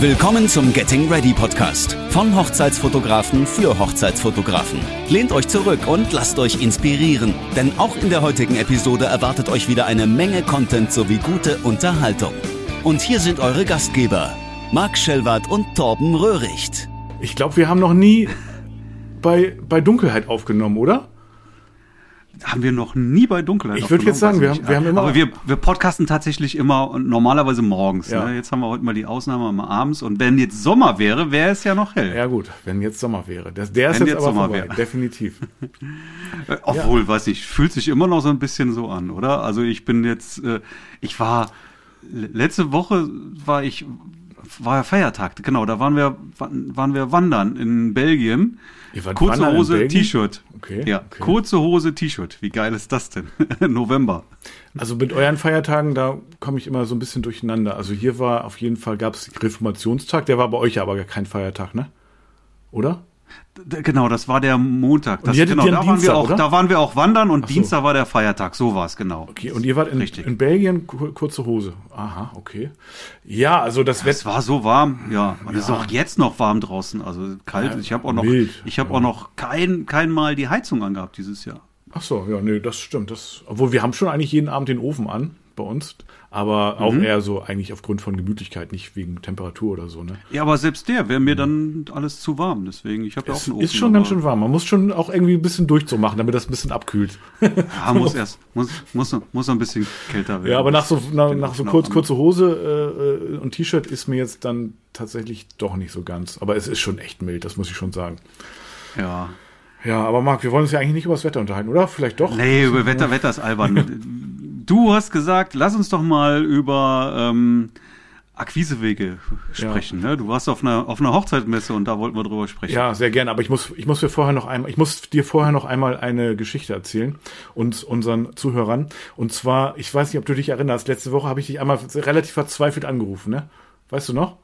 Willkommen zum Getting Ready Podcast von Hochzeitsfotografen für Hochzeitsfotografen. Lehnt euch zurück und lasst euch inspirieren, denn auch in der heutigen Episode erwartet euch wieder eine Menge Content sowie gute Unterhaltung. Und hier sind eure Gastgeber, Marc Schellwart und Torben Röhricht. Ich glaube, wir haben noch nie bei, bei Dunkelheit aufgenommen, oder? Haben wir noch nie bei Dunkelheit Ich würde jetzt sagen, wir haben, wir haben immer. Aber wir, wir podcasten tatsächlich immer und normalerweise morgens. Ja. Ne? Jetzt haben wir heute mal die Ausnahme mal abends. Und wenn jetzt Sommer wäre, wäre es ja noch hell. ja gut, wenn jetzt Sommer wäre. Das, der ist Wenn jetzt, jetzt aber Sommer vorbei, wäre. definitiv. Obwohl, weiß nicht, fühlt sich immer noch so ein bisschen so an, oder? Also ich bin jetzt, äh, ich war, le- letzte Woche war ich, war ja Feiertag, genau, da waren wir, wa- waren wir wandern in Belgien. Kurze wandern Hose? T-Shirt. Okay, Ja, okay. kurze Hose, T-Shirt. Wie geil ist das denn? November. Also mit euren Feiertagen, da komme ich immer so ein bisschen durcheinander. Also hier war auf jeden Fall, gab es Reformationstag, der war bei euch aber gar kein Feiertag, ne? Oder? Genau, das war der Montag. Das, genau, ja da waren wir auch, oder? da waren wir auch wandern und so. Dienstag war der Feiertag. So war es genau. Okay, und ihr wart in, Richtig. in Belgien, kur- kurze Hose. Aha, okay. Ja, also das Es Wetter. war so warm, ja. Und es ist Ja. auch jetzt noch warm draußen, also kalt. Ja, ich habe auch noch, mild, ich habe ja. auch noch kein, kein Mal die Heizung angehabt dieses Jahr. Ach so, ja, nee, das stimmt. Das, obwohl wir haben schon eigentlich jeden Abend den Ofen an bei uns, aber auch Mhm. eher so eigentlich aufgrund von Gemütlichkeit, nicht wegen Temperatur oder so, ne? Ja, aber selbst der wäre mir dann alles zu warm. Deswegen, ich habe ja auch Es einen Ofen. ist schon ganz schön warm. Man muss schon auch irgendwie ein bisschen Durchzug machen, damit das ein bisschen abkühlt. Ja, muss erst, muss, muss, muss ein bisschen kälter werden. Ja, aber nach so, nach, Den nach so Ofen kurz, kurze Hose äh, äh, und T-Shirt ist mir jetzt dann tatsächlich doch nicht so ganz. Aber es ist schon echt mild, das muss ich schon sagen. Ja. Ja, aber Marc, wir wollen uns ja eigentlich nicht über das Wetter unterhalten, oder? Vielleicht doch? Nee, über Wetter, Wetter ist albern. du hast gesagt, lass uns doch mal über ähm, Akquisewege sprechen. Ne? Du warst auf einer, auf einer Hochzeitmesse und da wollten wir drüber sprechen. Ja, sehr gerne. Aber ich muss, ich muss mir vorher noch einmal, ich muss dir vorher noch einmal eine Geschichte erzählen und unseren Zuhörern. Und zwar, ich weiß nicht, ob du dich erinnerst. Letzte Woche habe ich dich einmal relativ verzweifelt angerufen, ne? Weißt du noch?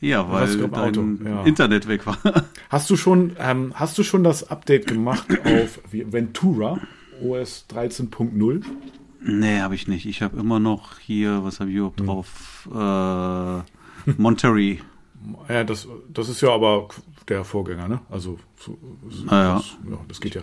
Ja, weil im Auto, dein ja. Internet weg war. Hast du schon, ähm, hast du schon das Update gemacht auf Ventura OS 13.0? nee, habe ich nicht. Ich habe immer noch hier, was habe ich Hm. überhaupt drauf? Äh, Monterey. Ja, das, das ist ja aber der Vorgänger, ne? Also, so, so, Ah, ja. Das, ja, das geht ja.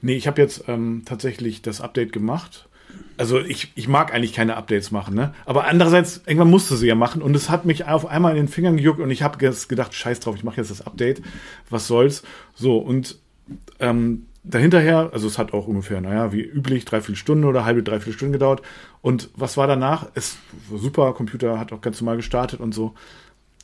Nee, ich habe jetzt ähm, tatsächlich das Update gemacht. Also ich, ich mag eigentlich keine Updates machen, ne? Aber andererseits, irgendwann musste sie ja machen und es hat mich auf einmal in den Fingern gejuckt und ich habe gedacht, scheiß drauf, ich mache jetzt das Update, was soll's. So, und ähm, dahinterher, also es hat auch ungefähr, naja, wie üblich, dreiviertel Stunde oder halbe, dreiviertel Stunde gedauert. Und was war danach? Es super, Computer hat auch ganz normal gestartet und so.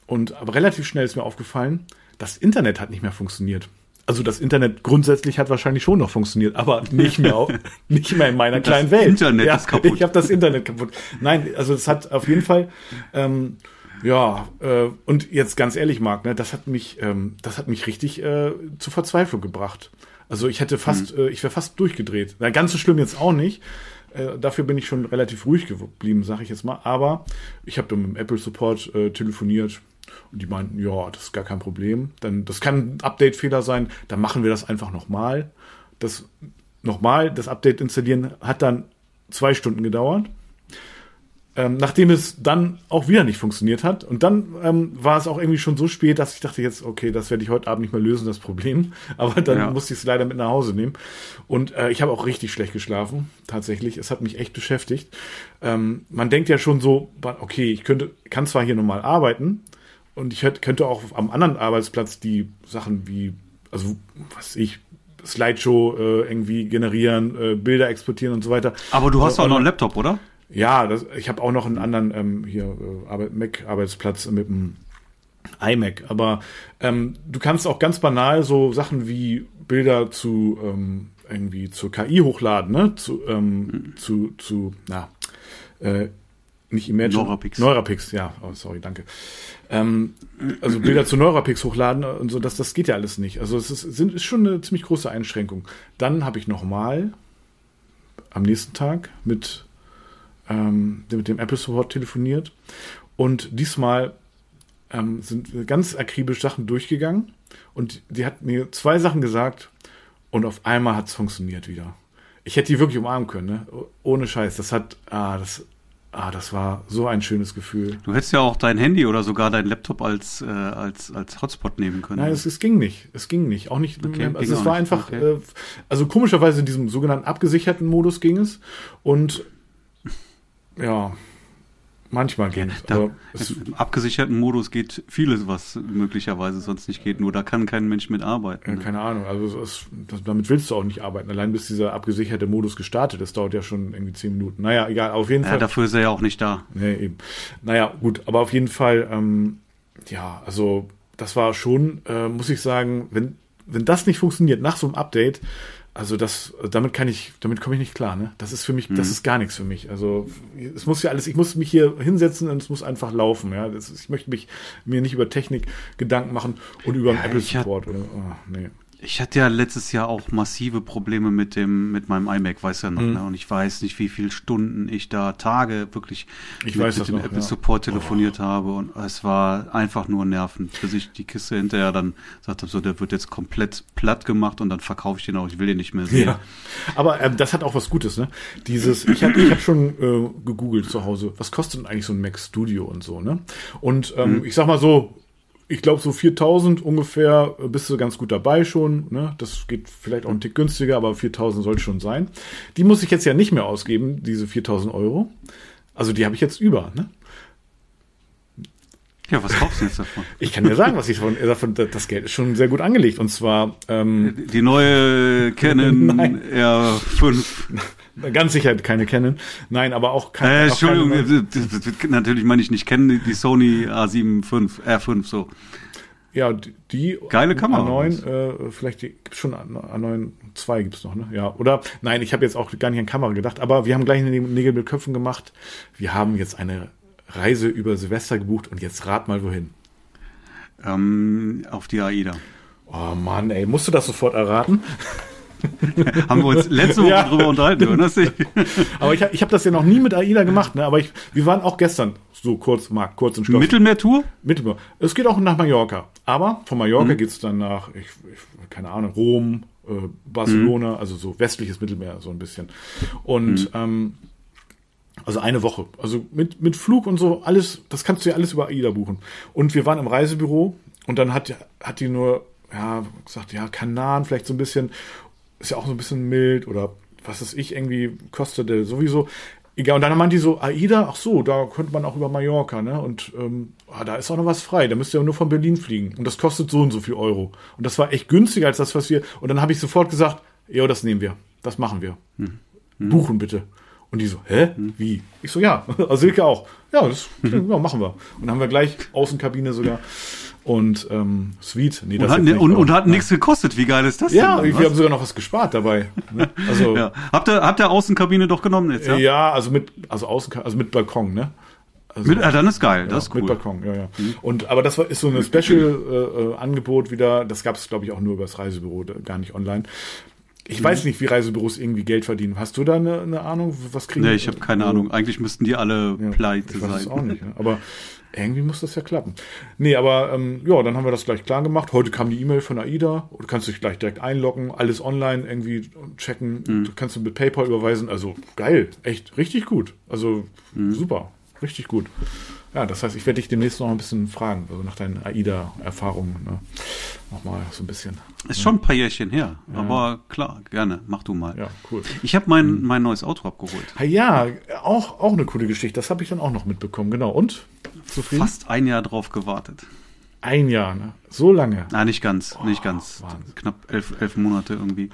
Und aber relativ schnell ist mir aufgefallen, das Internet hat nicht mehr funktioniert. Also das Internet grundsätzlich hat wahrscheinlich schon noch funktioniert, aber nicht mehr, auf, nicht mehr in meiner kleinen Welt. Internet ist kaputt. Ich habe das Internet kaputt. Nein, also es hat auf jeden Fall, ähm, ja, äh, und jetzt ganz ehrlich, Marc, ne, das hat mich, ähm, das hat mich richtig äh, zur Verzweiflung gebracht. Also ich hätte fast, Hm. äh, ich wäre fast durchgedreht. Na, ganz so schlimm jetzt auch nicht. Äh, dafür bin ich schon relativ ruhig geblieben, sage ich jetzt mal. Aber ich habe mit dem Apple Support äh, telefoniert und die meinten, ja, das ist gar kein Problem. Dann, das kann ein Update-Fehler sein. Dann machen wir das einfach nochmal. Das nochmal, das Update installieren hat dann zwei Stunden gedauert. Ähm, nachdem es dann auch wieder nicht funktioniert hat. Und dann ähm, war es auch irgendwie schon so spät, dass ich dachte jetzt, okay, das werde ich heute Abend nicht mehr lösen, das Problem. Aber dann Ja. musste ich es leider mit nach Hause nehmen. Und äh, ich habe auch richtig schlecht geschlafen, tatsächlich. Es hat mich echt beschäftigt. Ähm, man denkt ja schon so, okay, ich könnte, kann zwar hier normal arbeiten und ich hätte, könnte auch am anderen Arbeitsplatz die Sachen wie, also was weiß ich, Slideshow äh, irgendwie generieren, äh, Bilder exportieren und so weiter. Aber du hast Also auch noch einen Laptop, oder? Ja, das, ich habe auch noch einen anderen ähm, hier äh, Arbeit, Mac-Arbeitsplatz mit dem iMac. Aber ähm, du kannst auch ganz banal so Sachen wie Bilder zu ähm, irgendwie zur KI hochladen, ne? Zu, ähm, zu, zu, na, äh, nicht Imagine. Neurapix. Neurapix, ja. Oh, sorry, danke. Ähm, also Bilder zu Neurapix hochladen und so, das, das geht ja alles nicht. Also es ist, sind, ist schon eine ziemlich große Einschränkung. Dann habe ich nochmal am nächsten Tag mit, ähm, mit dem Apple Support telefoniert und diesmal ähm, sind ganz akribisch Sachen durchgegangen und die hat mir zwei Sachen gesagt und auf einmal hat es funktioniert wieder. Ich hätte die wirklich umarmen können, ne? ohne Scheiß. Das hat, ah, das, Ah, das war so ein schönes Gefühl. Du hättest ja auch dein Handy oder sogar dein Laptop als, äh, als, als Hotspot nehmen können. Nein, es, es ging nicht. Es ging nicht. Auch nicht. Okay, also es war nicht. einfach, Okay. äh, also komischerweise in diesem sogenannten abgesicherten Modus ging es. Und ja, manchmal es. Da, es, Im abgesicherten Modus geht vieles, was möglicherweise sonst nicht geht. Nur da kann kein Mensch mitarbeiten. ja, ne? keine Ahnung. Also es, das, damit willst du auch nicht arbeiten. Allein bis dieser abgesicherte Modus gestartet ist, dauert ja schon irgendwie zehn Minuten. Naja, egal. Auf jeden Ja, Fall. dafür ist er ja auch nicht da. Nee, eben. Naja, gut, aber auf jeden Fall, ähm, ja, also das war schon, äh, muss ich sagen, wenn, wenn das nicht funktioniert nach so einem Update, also das, damit kann ich, damit komme ich nicht klar, ne? Das ist für mich, das ist gar nichts für mich. Also es muss ja alles, ich muss mich hier hinsetzen und es muss einfach laufen, ja. Ist, ich möchte mich mir nicht über Technik Gedanken machen und über einen Ja, Apple ich hab- Support oder, oh, nee. Ich hatte ja letztes Jahr auch massive Probleme mit dem, mit meinem iMac, weiß ja noch, Mhm. ne? Und ich weiß nicht, wie viele Stunden ich da Tage wirklich Ich mit, mit dem noch, Apple ja. Support telefoniert habe. Und es war einfach nur nervend, bis ich die Kiste hinterher dann gesagt habe, so, der wird jetzt komplett platt gemacht und dann verkaufe ich den auch, ich will den nicht mehr sehen. Ja. Aber ähm, das hat auch was Gutes, ne? Dieses, ich habe ich hab schon äh, gegoogelt zu Hause, was kostet denn eigentlich so ein Mac Studio und so, ne? Und ähm, ich sag mal so, ich glaube so 4000 ungefähr äh, bist du ganz gut dabei schon, ne? Das geht vielleicht auch ein Tick günstiger, aber 4000 soll schon sein. Die muss ich jetzt ja nicht mehr ausgeben, diese 4000 Euro. Also die habe ich jetzt über, ne? Ja, was kaufst du jetzt davon? Ich kann dir sagen, was ich davon, äh, davon, das Geld ist schon sehr gut angelegt. Und zwar ähm, Die neue Canon Nein. R5. ganz sicher keine Canon. Nein, aber auch keine. Äh, auch keine- Entschuldigung, natürlich meine ich nicht kennen, die Sony A7 5, R5 so. Ja, die- Geile Kamera. A9, äh, vielleicht die- gibt's schon A- A9 2 gibt's noch, ne? Ja, oder nein, ich habe jetzt auch gar nicht an Kamera gedacht, aber wir haben gleich eine Nägel mit Köpfen gemacht. Wir haben jetzt eine Reise über Silvester gebucht und jetzt rat mal wohin. Ähm, auf die AIDA. Oh Mann, ey, musst du das sofort erraten? Haben wir uns letzte Woche Ja. drüber unterhalten, oder? Aber ich, ich habe das ja noch nie mit AIDA gemacht, ne? Aber ich, wir waren auch gestern so kurz, Marc, kurz und schloss. Mittelmeertour? Mittelmeer. Es geht auch nach Mallorca. Aber von Mallorca geht's dann nach, ich, ich, keine Ahnung, Rom, äh, Barcelona, also so westliches Mittelmeer, so ein bisschen. Und ähm, also eine Woche. Also mit, mit Flug und so, alles, das kannst du ja alles über AIDA buchen. Und wir waren im Reisebüro und dann hat, hat die nur, ja, gesagt, ja, Kanan vielleicht so ein bisschen, ist ja auch so ein bisschen mild oder was weiß ich, irgendwie kostete sowieso. Egal, und dann meinte die so, AIDA, ach so, da könnte man auch über Mallorca, ne? Und ähm, ah, da ist auch noch was frei, da müsst ihr nur von Berlin fliegen. Und das kostet so und so viel Euro. Und das war echt günstiger als das, was wir. Und dann habe ich sofort gesagt, ja, das nehmen wir. Das machen wir. Buchen bitte. Und die so, hä? Wie? Ich so, ja, also Silke auch. Ja, das ja, machen wir. Und dann haben wir gleich Außenkabine sogar. Und ähm, Suite. Nee, Und hat, nicht, und, und hat nichts gekostet. Wie geil ist das Ja, denn? wir dann, haben sogar noch was gespart dabei. Ne? Also, ja. Habt ihr, habt ihr Außenkabine doch genommen jetzt, ja? ja? also mit, also außen, also mit Balkon, ne? Also, Mit, ah, dann ist geil, ja, das ist Mit cool. Balkon, ja, ja. Und, aber das war, ist so ein Special-Angebot wieder. Das gab es, glaube ich, auch nur über das Reisebüro, gar nicht online. Ich weiß nicht, wie Reisebüros irgendwie Geld verdienen. Hast du da eine, eine Ahnung? Was kriegen Nee, ich habe keine äh, Ahnung. Eigentlich müssten die alle Ja, pleite ich weiß es sein. auch nicht. Ne? Aber irgendwie muss das ja klappen. Nee, aber ähm, ja, dann haben wir das gleich klar gemacht. Heute kam die E-Mail von AIDA. Du kannst dich gleich direkt einloggen, alles online irgendwie checken. Mhm. Du kannst du mit PayPal überweisen. Also geil, echt richtig gut. Also Mhm. super, richtig gut. Ja, das heißt, ich werde dich demnächst noch ein bisschen fragen, also nach deinen AIDA-Erfahrungen. Ne? Nochmal so ein bisschen. Ist schon ein paar Jährchen her. Aber klar, gerne. Mach du mal. Ja, cool. Ich habe mein, mein neues Auto abgeholt. Ah, Ja, auch, auch eine coole Geschichte. Das habe ich dann auch noch mitbekommen. Genau. Und? Zufrieden? Fast ein Jahr drauf gewartet. Ein Jahr, ne? So lange. Na, nicht ganz, nicht ganz. Wahnsinn. Knapp elf, elf Monate irgendwie.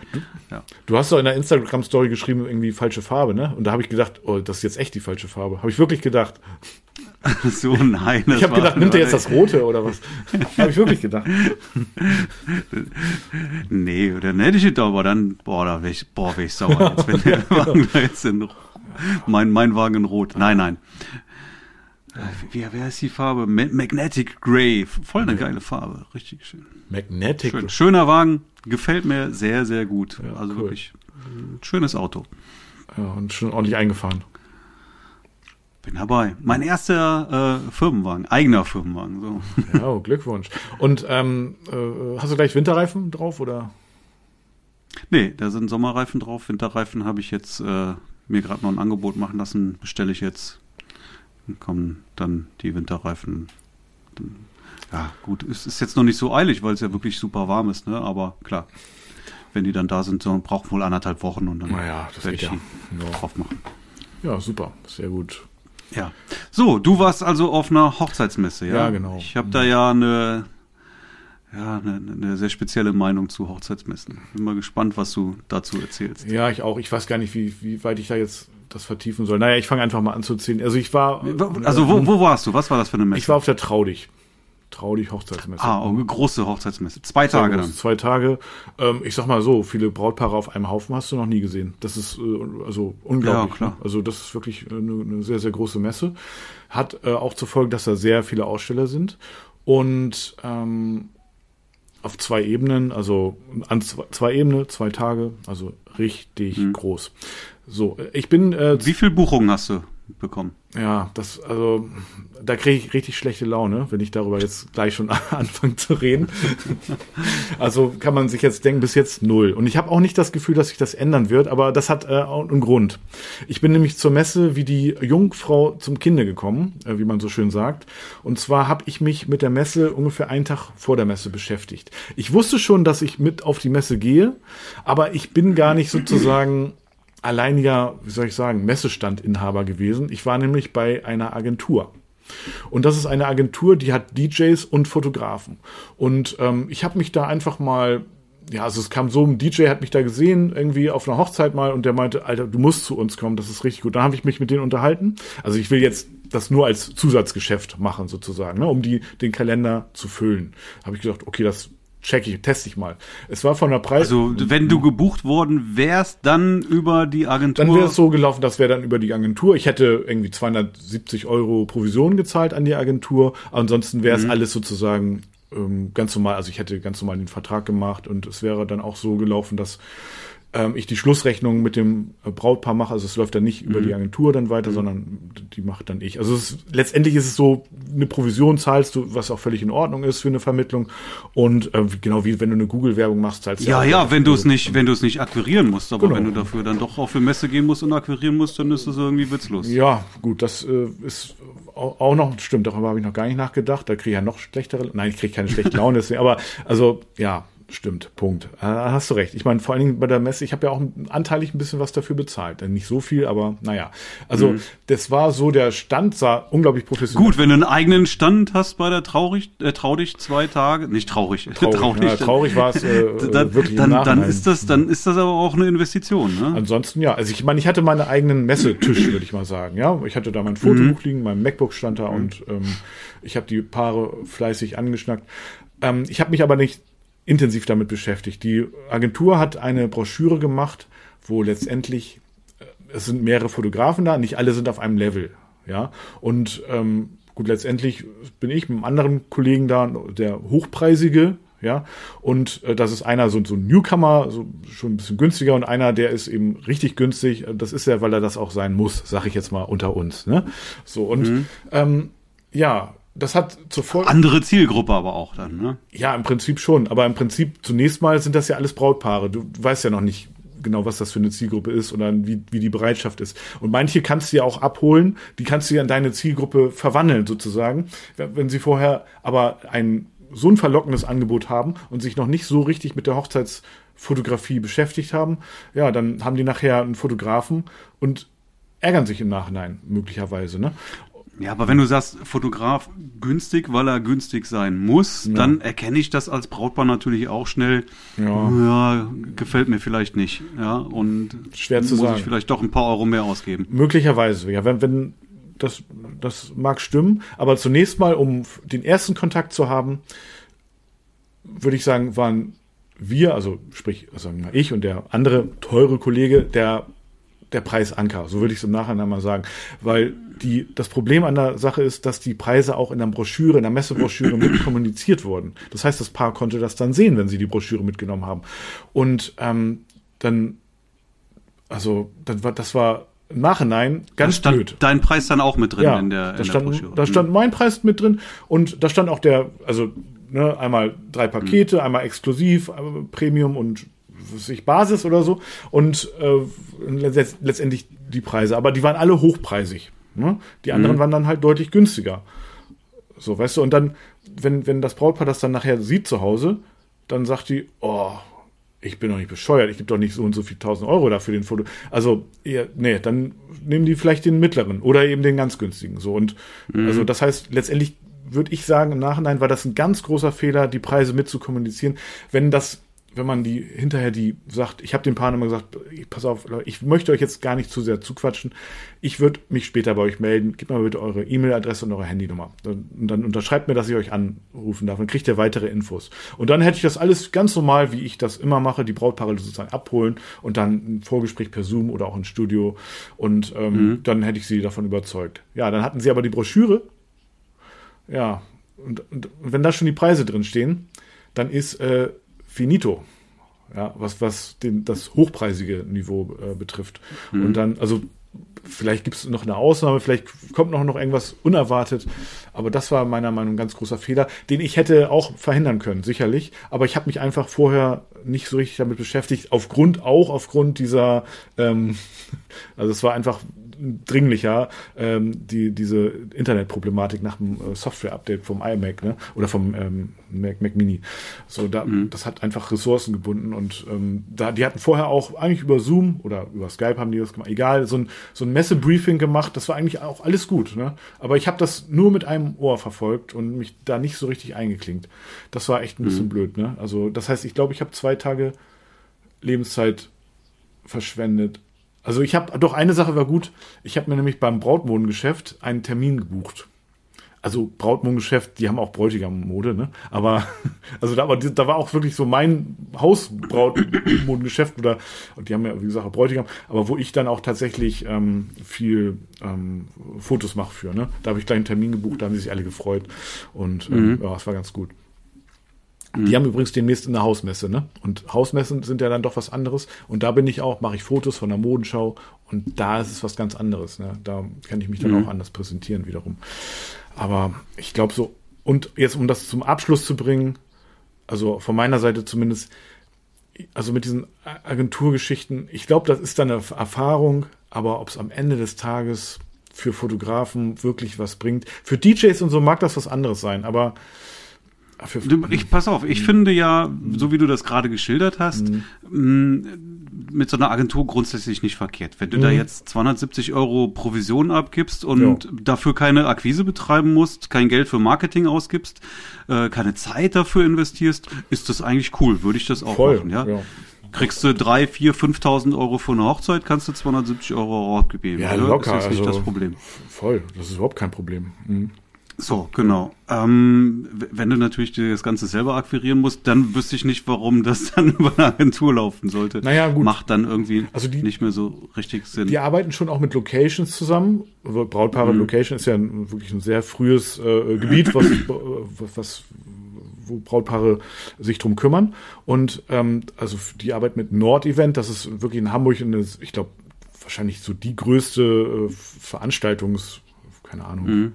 Ja. Du hast doch in der Instagram-Story geschrieben, irgendwie falsche Farbe, ne? Und da habe ich gedacht, oh, das ist jetzt echt die falsche Farbe. Habe ich wirklich gedacht. so, nein. das Ich habe gedacht, nimmt er jetzt das Rote oder was? habe ich wirklich gedacht. Nee, dann hätte ich da, aber dann, boah, da wär ich, boah, wär ich sauer jetzt, wenn der Wagen da jetzt in, mein, mein Wagen in Rot. Nein, nein. Wie, wer ist die Farbe? Ma- Magnetic Grey. Voll eine geile Farbe. Richtig schön. Magnetic. schön. Schöner Wagen. Gefällt mir sehr, sehr gut. Ja, also cool. wirklich ein schönes Auto. Ja, und schon ordentlich eingefahren. Bin dabei. Mein erster äh, Firmenwagen. Eigener Firmenwagen. So. Ja, oh, Glückwunsch. Und ähm, äh, hast du gleich Winterreifen drauf oder? Nee, da sind Sommerreifen drauf. Winterreifen habe ich jetzt äh, mir gerade noch ein Angebot machen lassen. Bestelle ich jetzt. Kommen dann die Winterreifen. Ja, gut, es ist jetzt noch nicht so eilig, weil es ja wirklich super warm ist, ne? Aber klar, wenn die dann da sind, so brauchen wohl anderthalb Wochen und dann naja, das werde ich ja. ja. drauf machen. Ja, super, sehr gut. Ja. So, du warst also auf einer Hochzeitsmesse, ja? Ja, genau. Ich habe da ja eine, ja, eine, eine sehr spezielle Meinung zu Hochzeitsmessen. Bin mal gespannt, was du dazu erzählst. Ja, ich auch. Ich weiß gar nicht, wie, wie weit ich da jetzt das vertiefen soll. Naja, ich fange einfach mal an zu zählen. Also ich war. Also wo, wo warst du? Was war das für eine Messe? Ich war auf der Traudig. Traudig Hochzeitsmesse. Ah, oh, eine große Hochzeitsmesse. Zwei Tage groß, dann. Zwei Tage. Ähm, ich sag mal so, viele Brautpaare auf einem Haufen hast du noch nie gesehen. Das ist äh, also unglaublich. Ja, klar. Ne? Also das ist wirklich eine, eine sehr, sehr große Messe. Hat äh, auch zur Folge, dass da sehr viele Aussteller sind. Und ähm, auf zwei Ebenen, also an zwei, zwei Ebenen, zwei Tage, also richtig Mhm. groß. So, ich bin äh, Wie viel Buchungen hast du bekommen? ja, das, also, da kriege ich richtig schlechte Laune, wenn ich darüber jetzt gleich schon anfange zu reden. also kann man sich jetzt denken, bis jetzt null. Und ich habe auch nicht das Gefühl, dass sich das ändern wird, aber das hat äh, auch einen Grund. Ich bin nämlich zur Messe wie die Jungfrau zum Kinde gekommen, äh, wie man so schön sagt. Und zwar habe ich mich mit der Messe ungefähr einen Tag vor der Messe beschäftigt. Ich wusste schon, dass ich mit auf die Messe gehe, aber ich bin gar nicht sozusagen alleiniger, wie soll ich sagen, Messestandinhaber gewesen. Ich war nämlich bei einer Agentur. Und das ist eine Agentur, die hat DJs und Fotografen. Und ähm, ich habe mich da einfach mal, ja, also es kam so, ein DJ hat mich da gesehen, irgendwie auf einer Hochzeit mal, und der meinte, Alter, du musst zu uns kommen, das ist richtig gut. Dann habe ich mich mit denen unterhalten. Also ich will jetzt das nur als Zusatzgeschäft machen, sozusagen, ne, um die, den Kalender zu füllen. Habe ich gedacht, okay, das check ich, teste ich mal. Es war von der Preis. Also, wenn du gebucht worden wärst, dann über die Agentur. Dann wäre es so gelaufen, das wäre dann über die Agentur. Ich hätte irgendwie 270 Euro Provision gezahlt an die Agentur. Ansonsten wäre es alles sozusagen ähm, ganz normal. Also ich hätte ganz normal den Vertrag gemacht und es wäre dann auch so gelaufen, dass ähm, ich die Schlussrechnung mit dem Brautpaar mache. Also es läuft dann nicht über die Agentur dann weiter, sondern die macht dann ich. Also es ist, letztendlich ist es so, eine Provision zahlst du, was auch völlig in Ordnung ist für eine Vermittlung. Und äh, genau wie wenn du eine Google-Werbung machst, zahlst du ja, ja, wenn du es nicht, wenn du es nicht akquirieren musst, aber Genau. wenn du dafür dann doch auf eine Messe gehen musst und akquirieren musst, dann ist das irgendwie witzlos. Ja, gut, das äh, ist au- auch noch, stimmt, darüber habe ich noch gar nicht nachgedacht. Da kriege ich ja noch schlechtere, nein, ich kriege keine schlechte Laune, deswegen, aber also ja, stimmt, Punkt. Äh, hast du recht. Ich meine, vor allen Dingen bei der Messe, ich habe ja auch anteilig ein bisschen was dafür bezahlt. Äh, Nicht so viel, aber naja. Also das war so, der Stand sah unglaublich professionell Gut, wenn du einen eigenen Stand hast bei der Traurig, äh, Trau dich zwei Tage, nicht traurig, traurig. ja, traurig war es äh, dann, wirklich dann, dann ist das, dann ist das aber auch eine Investition, ne? Ansonsten ja, also ich meine, ich hatte meinen eigenen Messetisch, würde ich mal sagen. Ja, ich hatte da mein Fotobuch liegen, mein MacBook stand da und ähm, ich habe die Paare fleißig angeschnackt. Ähm, ich habe mich aber nicht intensiv damit beschäftigt. Die Agentur hat eine Broschüre gemacht, wo letztendlich äh, es sind mehrere Fotografen da, nicht alle sind auf einem Level, ja. Und ähm, gut, letztendlich bin ich mit einem anderen Kollegen da, der hochpreisige, ja. Und äh, das ist einer so, so ein Newcomer, so schon ein bisschen günstiger und einer, der ist eben richtig günstig. Das ist ja, weil er das auch sein muss, sag ich jetzt mal unter uns, ne? So und ähm, ja. Das hat Folge. Andere Zielgruppe aber auch dann, ne? Ja, im Prinzip schon. Aber im Prinzip zunächst mal sind das ja alles Brautpaare. Du weißt ja noch nicht genau, was das für eine Zielgruppe ist oder wie, wie die Bereitschaft ist. Und manche kannst du ja auch abholen, die kannst du ja in deine Zielgruppe verwandeln sozusagen. Wenn wenn sie vorher aber ein so ein verlockendes Angebot haben und sich noch nicht so richtig mit der Hochzeitsfotografie beschäftigt haben, ja, dann haben die nachher einen Fotografen und ärgern sich im Nachhinein möglicherweise. Ne? Ja, aber wenn du sagst, Fotograf günstig, weil er günstig sein muss, dann erkenne ich das als Brautpaar natürlich auch schnell. Ja. Ja, gefällt mir vielleicht nicht. Ja, und Schwer zu muss sagen. ich vielleicht doch ein paar Euro mehr ausgeben. Möglicherweise, ja, wenn, wenn das, das mag stimmen, aber zunächst mal, um den ersten Kontakt zu haben, würde ich sagen, waren wir, also sprich, sagen wir mal ich und der andere teure Kollege, der der Preisanker, so würde ich es im Nachhinein mal sagen, weil die das Problem an der Sache ist, dass die Preise auch in der Broschüre, in der Messebroschüre mit kommuniziert wurden. Das heißt, das Paar konnte das dann sehen, wenn sie die Broschüre mitgenommen haben. Und ähm, dann, also dann war das war im Nachhinein Da ganz stand blöd. dein Preis dann auch mit drin Ja, in der, da, in der stand, Broschüre. da stand mein Preis mit drin und da stand auch der, also ne, einmal drei Pakete, einmal exklusiv, einmal Premium und was weiß ich, Basis oder so und äh, letzt- letztendlich die Preise, aber die waren alle hochpreisig. Ne? Die anderen mhm. waren dann halt deutlich günstiger. So, weißt du, und dann, wenn, wenn das Brautpaar das dann nachher sieht zu Hause, dann sagt die, oh, ich bin doch nicht bescheuert, ich gebe doch nicht so und so viel tausend Euro dafür den Foto. Also, ja, nee, dann nehmen die vielleicht den mittleren oder eben den ganz günstigen. So und mhm. also das heißt, letztendlich würde ich sagen, im Nachhinein war das ein ganz großer Fehler, die Preise mitzukommunizieren. Wenn das wenn man die hinterher die sagt, ich habe dem Paar immer gesagt, pass auf, ich möchte euch jetzt gar nicht zu sehr zuquatschen. Ich würde mich später bei euch melden. Gebt mal bitte eure E-Mail-Adresse und eure Handynummer. Und dann unterschreibt mir, dass ich euch anrufen darf. Dann kriegt ihr weitere Infos. Und dann hätte ich das alles ganz normal, wie ich das immer mache, die Brautpaare sozusagen abholen und dann ein Vorgespräch per Zoom oder auch ein Studio. Und ähm, mhm. dann hätte ich sie davon überzeugt. Ja, dann hatten sie aber die Broschüre. Ja, und, und wenn da schon die Preise drin stehen, dann ist äh, finito. Ja, was, was den, das hochpreisige Niveau äh, betrifft. Mhm. Und dann, also vielleicht gibt es noch eine Ausnahme, vielleicht kommt noch, noch irgendwas unerwartet. Aber das war meiner Meinung nach ein ganz großer Fehler, den ich hätte auch verhindern können, sicherlich. Aber ich habe mich einfach vorher nicht so richtig damit beschäftigt, aufgrund auch aufgrund dieser, ähm, also es war einfach dringlicher, ähm, die, diese Internetproblematik nach dem äh, Software-Update vom iMac, ne? Oder vom ähm, Mac, Mac Mini. So, da, mhm. das hat einfach Ressourcen gebunden und ähm, da, die hatten vorher auch eigentlich über Zoom oder über Skype haben die das gemacht, egal, so ein, so ein Messebriefing gemacht, das war eigentlich auch alles gut, ne? Aber ich habe das nur mit einem Ohr verfolgt und mich da nicht so richtig eingeklinkt. Das war echt ein bisschen mhm. blöd, ne? Also, das heißt, ich glaube, ich habe zwei Tage Lebenszeit verschwendet also ich habe, doch eine Sache war gut. Ich habe mir nämlich beim Brautmodengeschäft einen Termin gebucht. Also Brautmodengeschäft, die haben auch Bräutigammode, ne? Aber also da, aber da war auch wirklich so mein Hausbrautmodengeschäft oder und die haben ja wie gesagt auch Bräutigam, aber wo ich dann auch tatsächlich ähm, viel ähm, Fotos mache für, ne? Da habe ich gleich einen Termin gebucht, da haben sie sich alle gefreut und ähm, mhm. ja, es war ganz gut. Die mhm. haben übrigens demnächst eine Hausmesse, ne? Und Hausmessen sind ja dann doch was anderes. Und da bin ich auch, mache ich Fotos von der Modenschau und da ist es was ganz anderes. Ne? Da kann ich mich dann mhm. auch anders präsentieren wiederum. Aber ich glaube so, und jetzt um das zum Abschluss zu bringen, also von meiner Seite zumindest, also mit diesen Agenturgeschichten, ich glaube, das ist dann eine Erfahrung, aber ob es am Ende des Tages für Fotografen wirklich was bringt. Für DJs und so mag das was anderes sein, aber ich pass auf, ich finde ja, so wie du das gerade geschildert hast, mhm. mit so einer Agentur grundsätzlich nicht verkehrt. Wenn du mhm. da jetzt 270 Euro Provision abgibst und ja. dafür keine Akquise betreiben musst, kein Geld für Marketing ausgibst, äh, keine Zeit dafür investierst, ist das eigentlich cool. Würde ich das auch Voll, machen, ja? ja. Kriegst du drei, vier, 5.000 Euro für eine Hochzeit, kannst du 270 Euro abgeben. Ja, locker. Das ist nicht also, das Problem. Voll, das ist überhaupt kein Problem. Mhm. So, genau. Ähm, wenn du natürlich das Ganze selber akquirieren musst, dann wüsste ich nicht, warum das dann über eine Agentur laufen sollte. Naja, gut. Macht dann irgendwie also die, nicht mehr so richtig Sinn. Die arbeiten schon auch mit Locations zusammen. Brautpaare mhm. Location ist ja ein, wirklich ein sehr frühes äh, Gebiet, was, was, wo Brautpaare sich drum kümmern. Und ähm, also die Arbeit mit Nord-Event, das ist wirklich in Hamburg, eine, ich glaube, wahrscheinlich so die größte äh, Veranstaltungs, keine Ahnung, mhm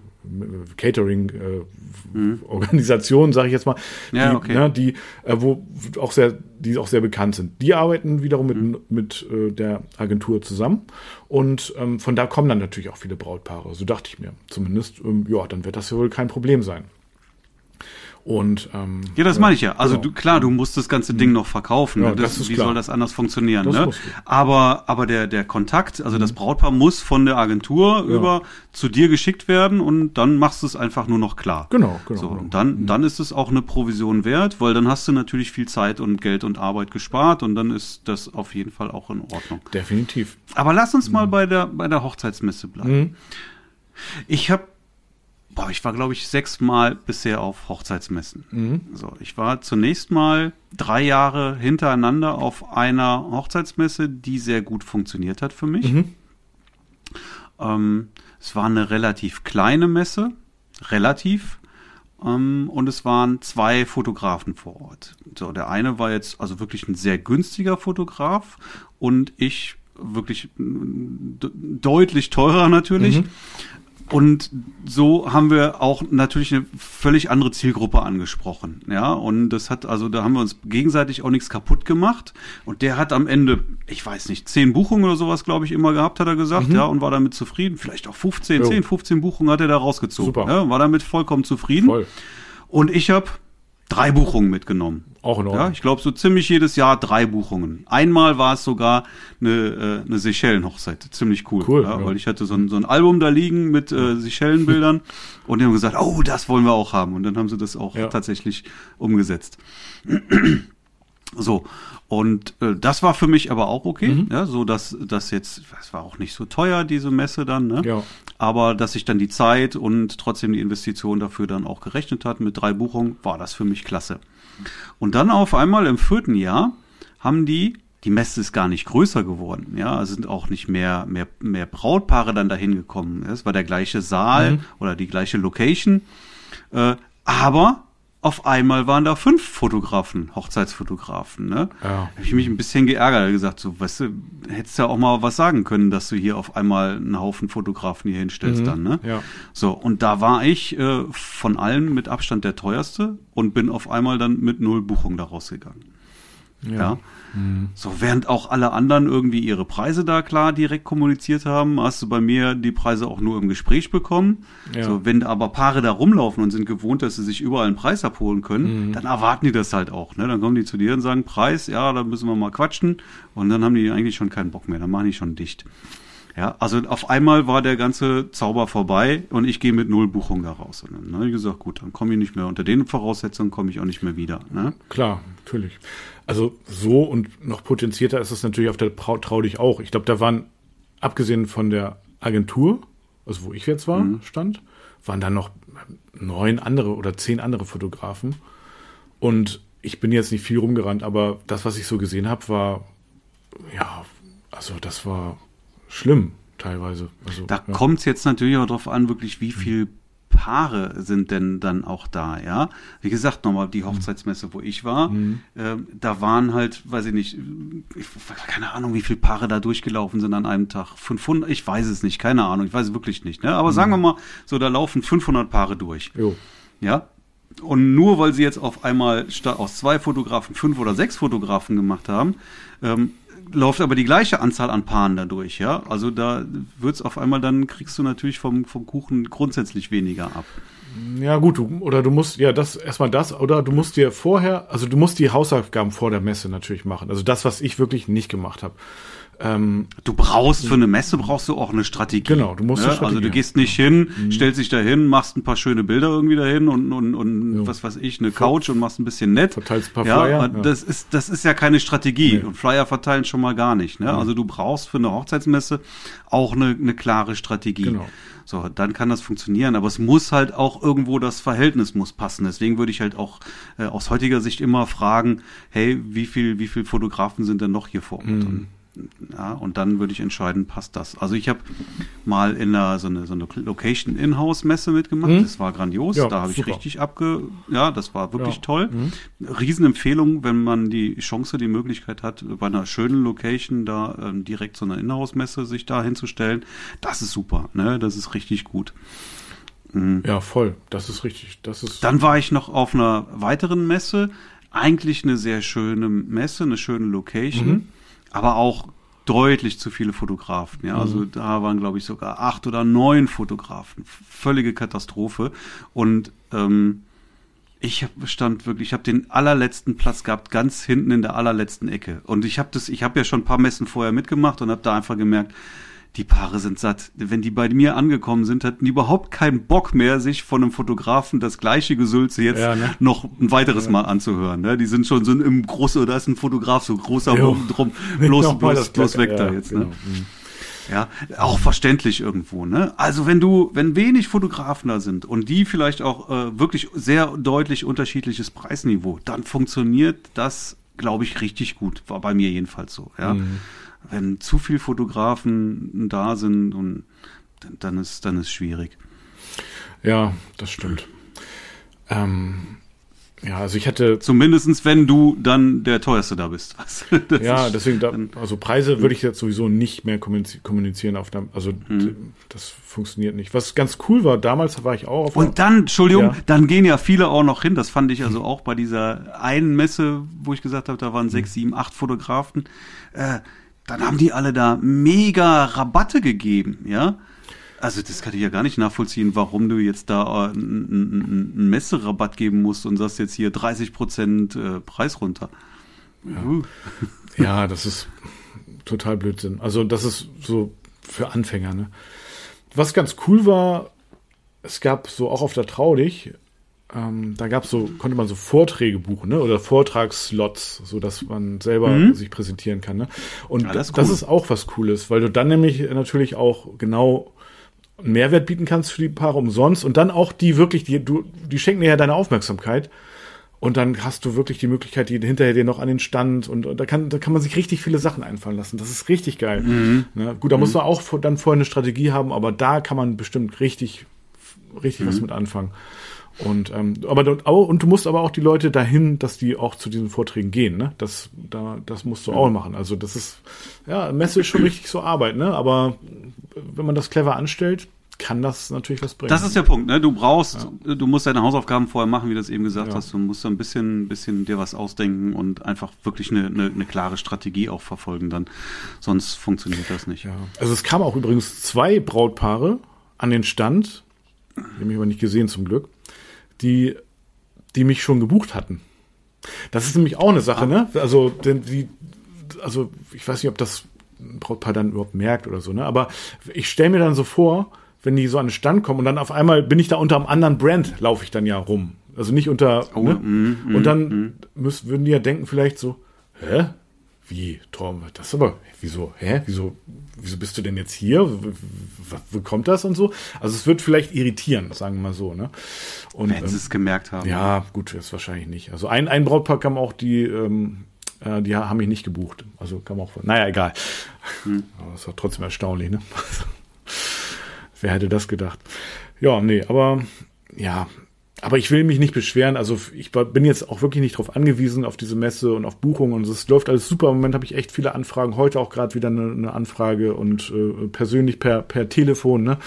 Catering-Organisation, äh, mhm. sage ich jetzt mal, ja, die, okay. ne, die äh, wo auch sehr, die auch sehr bekannt sind. Die arbeiten wiederum mit, mhm. mit äh, der Agentur zusammen und ähm, von da kommen dann natürlich auch viele Brautpaare. So dachte ich mir. Zumindest, ähm, ja, dann wird das ja wohl kein Problem sein. Und ähm, ja, das meine ich ja. Also genau. du, klar, du musst das ganze Ding noch verkaufen. Ja, das, das wie klar. soll das anders funktionieren? Das ne? Aber aber der der Kontakt, also mhm. das Brautpaar muss von der Agentur ja. über zu dir geschickt werden und dann machst du es einfach nur noch klar. Genau, genau. So, genau. und dann mhm. dann ist es auch eine Provision wert, weil dann hast du natürlich viel Zeit und Geld und Arbeit gespart und dann ist das auf jeden Fall auch in Ordnung. Definitiv. Aber lass uns mhm. mal bei der bei der Hochzeitsmesse bleiben. Mhm. Ich habe boah, ich war, glaube ich, sechsmal bisher auf Hochzeitsmessen. Mhm. So, ich war zunächst mal drei Jahre hintereinander auf einer Hochzeitsmesse, die sehr gut funktioniert hat für mich. Mhm. Ähm, es war eine relativ kleine Messe, relativ. Ähm, und es waren zwei Fotografen vor Ort. So, der eine war jetzt also wirklich ein sehr günstiger Fotograf und ich wirklich deutlich teurer natürlich. Mhm. Und so haben wir auch natürlich eine völlig andere Zielgruppe angesprochen. Ja, und das hat, also da haben wir uns gegenseitig auch nichts kaputt gemacht. Und der hat am Ende, ich weiß nicht, zehn Buchungen oder sowas, glaube ich, immer gehabt, hat er gesagt, mhm. ja, und war damit zufrieden. Vielleicht auch 15, jo. 10, 15 Buchungen hat er da rausgezogen. Super. Ja, war damit vollkommen zufrieden. Voll. Und ich habe drei Buchungen mitgenommen. Auch in Ordnung. Ja, ich glaube so ziemlich jedes Jahr drei Buchungen. Einmal war es sogar eine, äh, eine Seychellen-Hochzeit. Ziemlich cool. cool ja, ja. Weil ich hatte so ein, so ein Album da liegen mit äh, Seychellen-Bildern und die haben gesagt, oh, das wollen wir auch haben. Und dann haben sie das auch ja. tatsächlich umgesetzt. So, und äh, das war für mich aber auch okay, mhm. ja, so dass das jetzt, es war auch nicht so teuer, diese Messe dann, ne? Ja. Aber dass sich dann die Zeit und trotzdem die Investition dafür dann auch gerechnet hat mit drei Buchungen, war das für mich klasse. Und dann auf einmal im vierten Jahr haben die, die Messe ist gar nicht größer geworden, ja, es sind auch nicht mehr, mehr, mehr Brautpaare dann dahin gekommen. Es war der gleiche Saal mhm. oder die gleiche Location, äh, aber auf einmal waren da fünf Fotografen, Hochzeitsfotografen. Ne? Ja. Habe ich mich ein bisschen geärgert, gesagt, so, weißt du, hättest ja auch mal was sagen können, dass du hier auf einmal einen Haufen Fotografen hier hinstellst mhm. dann. Ne? Ja. So, und da war ich äh, von allen mit Abstand der teuerste und bin auf einmal dann mit null Buchung da rausgegangen. Ja. ja. Mhm. So, während auch alle anderen irgendwie ihre Preise da klar direkt kommuniziert haben, hast du bei mir die Preise auch nur im Gespräch bekommen. Ja. So, wenn aber Paare da rumlaufen und sind gewohnt, dass sie sich überall einen Preis abholen können, mhm. dann erwarten die das halt auch. Ne? Dann kommen die zu dir und sagen, Preis, ja, da müssen wir mal quatschen. Und dann haben die eigentlich schon keinen Bock mehr, dann machen die schon dicht. Ja, also auf einmal war der ganze Zauber vorbei und ich gehe mit null Buchung da raus. Und dann habe ich gesagt, gut, dann komme ich nicht mehr. Unter den Voraussetzungen komme ich auch nicht mehr wieder. Ne? Klar, natürlich. Also so und noch potenzierter ist es natürlich auf der Trau dich auch. Ich glaube, da waren, abgesehen von der Agentur, also wo ich jetzt war, mhm. stand, waren da noch neun andere oder zehn andere Fotografen. Und ich bin jetzt nicht viel rumgerannt, aber das, was ich so gesehen habe, war, ja, also das war schlimm teilweise. Also, da ja. kommt es jetzt natürlich auch darauf an, wirklich, wie viel Paare sind denn dann auch da, ja? Wie gesagt, nochmal die Hochzeitsmesse, wo ich war, mhm. äh, da waren halt, weiß ich nicht, ich, keine Ahnung, wie viele Paare da durchgelaufen sind an einem Tag. 500, ich weiß es nicht, keine Ahnung, ich weiß es wirklich nicht, ne? Aber mhm. sagen wir mal, so da laufen 500 Paare durch. Jo. Ja? Und nur weil sie jetzt auf einmal statt aus zwei Fotografen fünf oder sechs Fotografen gemacht haben, ähm, läuft aber die gleiche Anzahl an Paaren dadurch, ja. Also da wird's auf einmal, dann kriegst du natürlich vom, vom Kuchen grundsätzlich weniger ab. Ja, gut, du, oder du musst, ja, das, erstmal das, oder du musst dir vorher, also du musst die Hausaufgaben vor der Messe natürlich machen. Also das, was ich wirklich nicht gemacht habe. Ähm, du brauchst für eine Messe brauchst du auch eine Strategie. Genau, du musst ne? Also du gehst nicht hin, mhm. stellst dich dahin, machst ein paar schöne Bilder irgendwie dahin und und, und ja. was weiß ich, eine Couch und machst ein bisschen nett. Verteilst ein paar ja, Flyer. Das ist das ist ja keine Strategie nee. und Flyer verteilen schon mal gar nicht. Ne? Mhm. Also du brauchst für eine Hochzeitsmesse auch eine, eine klare Strategie. Genau. So, dann kann das funktionieren, aber es muss halt auch irgendwo das Verhältnis muss passen. Deswegen würde ich halt auch äh, aus heutiger Sicht immer fragen, hey, wie viel, wie viel Fotografen sind denn noch hier vor Ort? Mhm. Ja, und dann würde ich entscheiden, passt das. Also ich habe mal in einer, so eine, so eine Location In-House-Messe mitgemacht. Mhm. Das war grandios. Ja, da habe ich richtig abge... Ja, das war wirklich ja. toll. Mhm. Riesenempfehlung, wenn man die Chance, die Möglichkeit hat, bei einer schönen Location da ähm, direkt so eine In-House-Messe sich da hinzustellen. Das ist super. Ne? Das ist richtig gut. Mhm. Ja, voll. Das ist richtig. Das ist Dann war ich noch auf einer weiteren Messe. Eigentlich eine sehr schöne Messe, eine schöne Location. Aber auch deutlich zu viele Fotografen. Ja, also mhm. da waren, glaube ich, sogar acht oder neun Fotografen. Völlige Katastrophe. Und ähm, ich hab, stand wirklich, ich habe den allerletzten Platz gehabt, ganz hinten in der allerletzten Ecke. Und ich habe das, ich habe ja schon ein paar Messen vorher mitgemacht und habe da einfach gemerkt, die Paare sind satt. Wenn die bei mir angekommen sind, hatten die überhaupt keinen Bock mehr, sich von einem Fotografen das gleiche Gesülze jetzt ja, ne? noch ein weiteres ja. Mal anzuhören. Ne? Die sind schon so im großen, da ist ein Fotograf, so großer Bogen drum, bloß, bloß, bloß weg da jetzt. Ne? Genau. Mhm. Ja, auch verständlich irgendwo, ne? Also wenn du, wenn wenig Fotografen da sind und die vielleicht auch äh, wirklich sehr deutlich unterschiedliches Preisniveau, dann funktioniert das, glaube ich, richtig gut. War bei mir jedenfalls so, ja. Mhm wenn zu viele Fotografen da sind und dann ist dann ist schwierig. Ja, das stimmt. Ähm, Ja, also ich hatte. Zumindestens, wenn du dann der teuerste da bist. Ja, deswegen, da, also Preise würde ich jetzt sowieso nicht mehr kommunizieren auf der, also mhm. das funktioniert nicht. Was ganz cool war, damals war ich auch auf Und dann, Entschuldigung, ja. dann gehen ja viele auch noch hin. Das fand ich also auch bei dieser einen Messe, wo ich gesagt habe, da waren sechs, sieben, acht Fotografen. Äh, dann haben die alle da mega Rabatte gegeben, ja. Also das kann ich ja gar nicht nachvollziehen, warum du jetzt da äh, einen, einen Messerabatt geben musst und sagst jetzt hier 30 Prozent äh, Preis runter. Ja. Ja, das ist total Blödsinn. Also das ist so für Anfänger. Ne? Was ganz cool war, es gab so auch auf der Traulich, ähm, da gab so, konnte man so Vorträge buchen, ne? Oder Vortragsslots, so dass man selber mhm. sich präsentieren kann. Ne? Und ja, das, ist cool. das ist auch was Cooles, weil du dann nämlich natürlich auch genau einen Mehrwert bieten kannst für die Paare umsonst und dann auch die wirklich, die, du, die schenken dir ja deine Aufmerksamkeit. Und dann hast du wirklich die Möglichkeit, die hinterher dir noch an den Stand und, und da kann, da kann man sich richtig viele Sachen einfallen lassen. Das ist richtig geil. Mhm. Ja, gut, da mhm. muss man auch dann vorher eine Strategie haben, aber da kann man bestimmt richtig, richtig mhm. was mit anfangen. Und ähm, aber und du musst aber auch die Leute dahin, dass die auch zu diesen Vorträgen gehen, ne? Das da das musst du auch machen. Also das ist ja Messe ist schon richtig so Arbeit, ne? Aber wenn man das clever anstellt, kann das natürlich was bringen. Das ist der Punkt, ne? Du brauchst, ja. du musst deine Hausaufgaben vorher machen, wie du es eben gesagt ja. hast. Du musst ein bisschen, bisschen dir was ausdenken und einfach wirklich eine, eine, eine klare Strategie auch verfolgen dann. Sonst funktioniert das nicht. Ja. Also es kamen auch übrigens zwei Brautpaare an den Stand. Die haben mich aber nicht gesehen zum Glück die, die mich schon gebucht hatten. Das ist nämlich auch eine Sache, ne? Also, denn die, also ich weiß nicht, ob das ein Brautpaar dann überhaupt merkt oder so, ne? Aber ich stelle mir dann so vor, wenn die so an den Stand kommen und dann auf einmal bin ich da unter einem anderen Brand, laufe ich dann ja rum. Also nicht unter. Oh, ne? mm, mm, und dann mm. müssen, würden die ja denken, vielleicht so, hä? Wie, Tom, das aber, wieso, hä? Wieso, wieso bist du denn jetzt hier? Wo kommt das und so? Also es wird vielleicht irritieren, sagen wir mal so, ne? Und, Wenn sie ähm, es gemerkt haben. Ja, gut, das wahrscheinlich nicht. Also ein, ein Brautpaar kam auch die, ähm, äh, die haben mich nicht gebucht. Also kam auch von, naja, egal. Hm. Aber das war trotzdem erstaunlich, ne? Wer hätte das gedacht? Ja, nee, aber ja, aber ich will mich nicht beschweren. Also ich bin jetzt auch wirklich nicht darauf angewiesen, auf diese Messe und auf Buchungen. Und es läuft alles super. Im Moment habe ich echt viele Anfragen. Heute auch gerade wieder eine, eine, Anfrage und äh, persönlich per, per Telefon. Ne?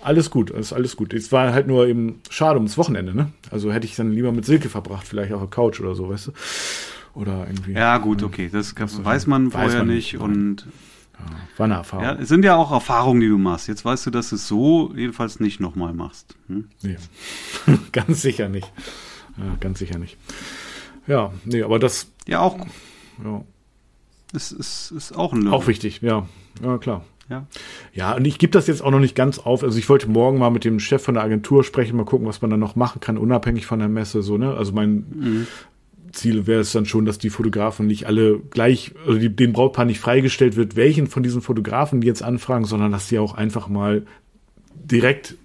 Alles gut, ist alles gut. Es war halt nur eben schade ums Wochenende. Ne? Also hätte ich dann lieber mit Silke verbracht, vielleicht auf der Couch oder so, weißt du? Oder irgendwie. Ja gut, okay. Das, das weiß man vorher weiß man nicht. nicht. Und war eine Erfahrung. Ja, es sind ja auch Erfahrungen, die du machst. Jetzt weißt du, dass du es so jedenfalls nicht nochmal machst. Hm? Nee. ganz sicher nicht. Ja, ganz sicher nicht. Ja, nee, aber das. Ja, auch. Ja. Das ist, ist auch ein Auch wichtig, ja. Ja, klar. Ja. ja, und ich gebe das jetzt auch noch nicht ganz auf. Also ich wollte morgen mal mit dem Chef von der Agentur sprechen, mal gucken, was man da noch machen kann, unabhängig von der Messe. So, ne? Also mein, mhm. Ziel wäre es dann schon, dass die Fotografen nicht alle gleich, also die, den Brautpaar nicht freigestellt wird, welchen von diesen Fotografen die jetzt anfragen, sondern dass sie auch einfach mal direkt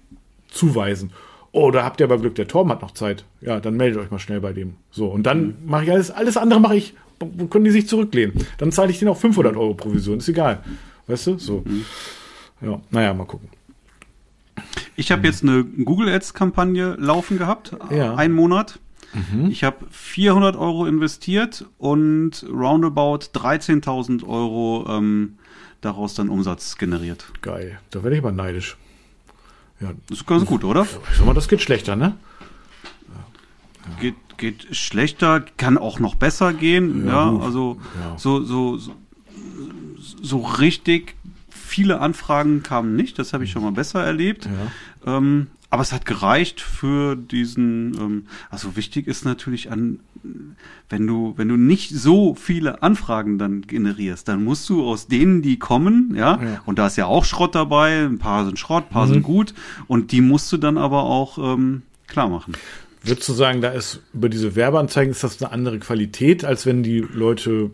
zuweisen. Oh, da habt ihr aber Glück, der Torben hat noch Zeit. Ja, dann meldet euch mal schnell bei dem. So, und dann mhm. mache ich alles, alles andere mache ich, wo können die sich zurücklehnen? Dann zahle ich denen auch 500 Euro Provision, ist egal. Weißt du? So. Mhm. Ja, naja, mal gucken. Ich habe jetzt eine Google Ads Kampagne laufen gehabt, ja. einen Monat. Mhm. Ich habe 400 Euro investiert und roundabout 13.000 Euro ähm, daraus dann Umsatz generiert. Geil. Da werde ich aber neidisch. Ja. Das ist ganz gut, oder? Ich sag mal, das geht schlechter, ne? Ja. Geht, geht schlechter, kann auch noch besser gehen. Ja, ja also ja. So, so, so, so richtig viele Anfragen kamen nicht. Das habe ich schon mal besser erlebt. Ja. Ähm, aber es hat gereicht für diesen, ähm, also wichtig ist natürlich an, wenn du, wenn du nicht so viele Anfragen dann generierst, dann musst du aus denen, die kommen, ja, ja. und da ist ja auch Schrott dabei, ein paar sind Schrott, ein paar mhm. sind gut, und die musst du dann aber auch ähm, klar machen. Würdest du sagen, da ist über diese Werbeanzeigen ist das eine andere Qualität, als wenn die Leute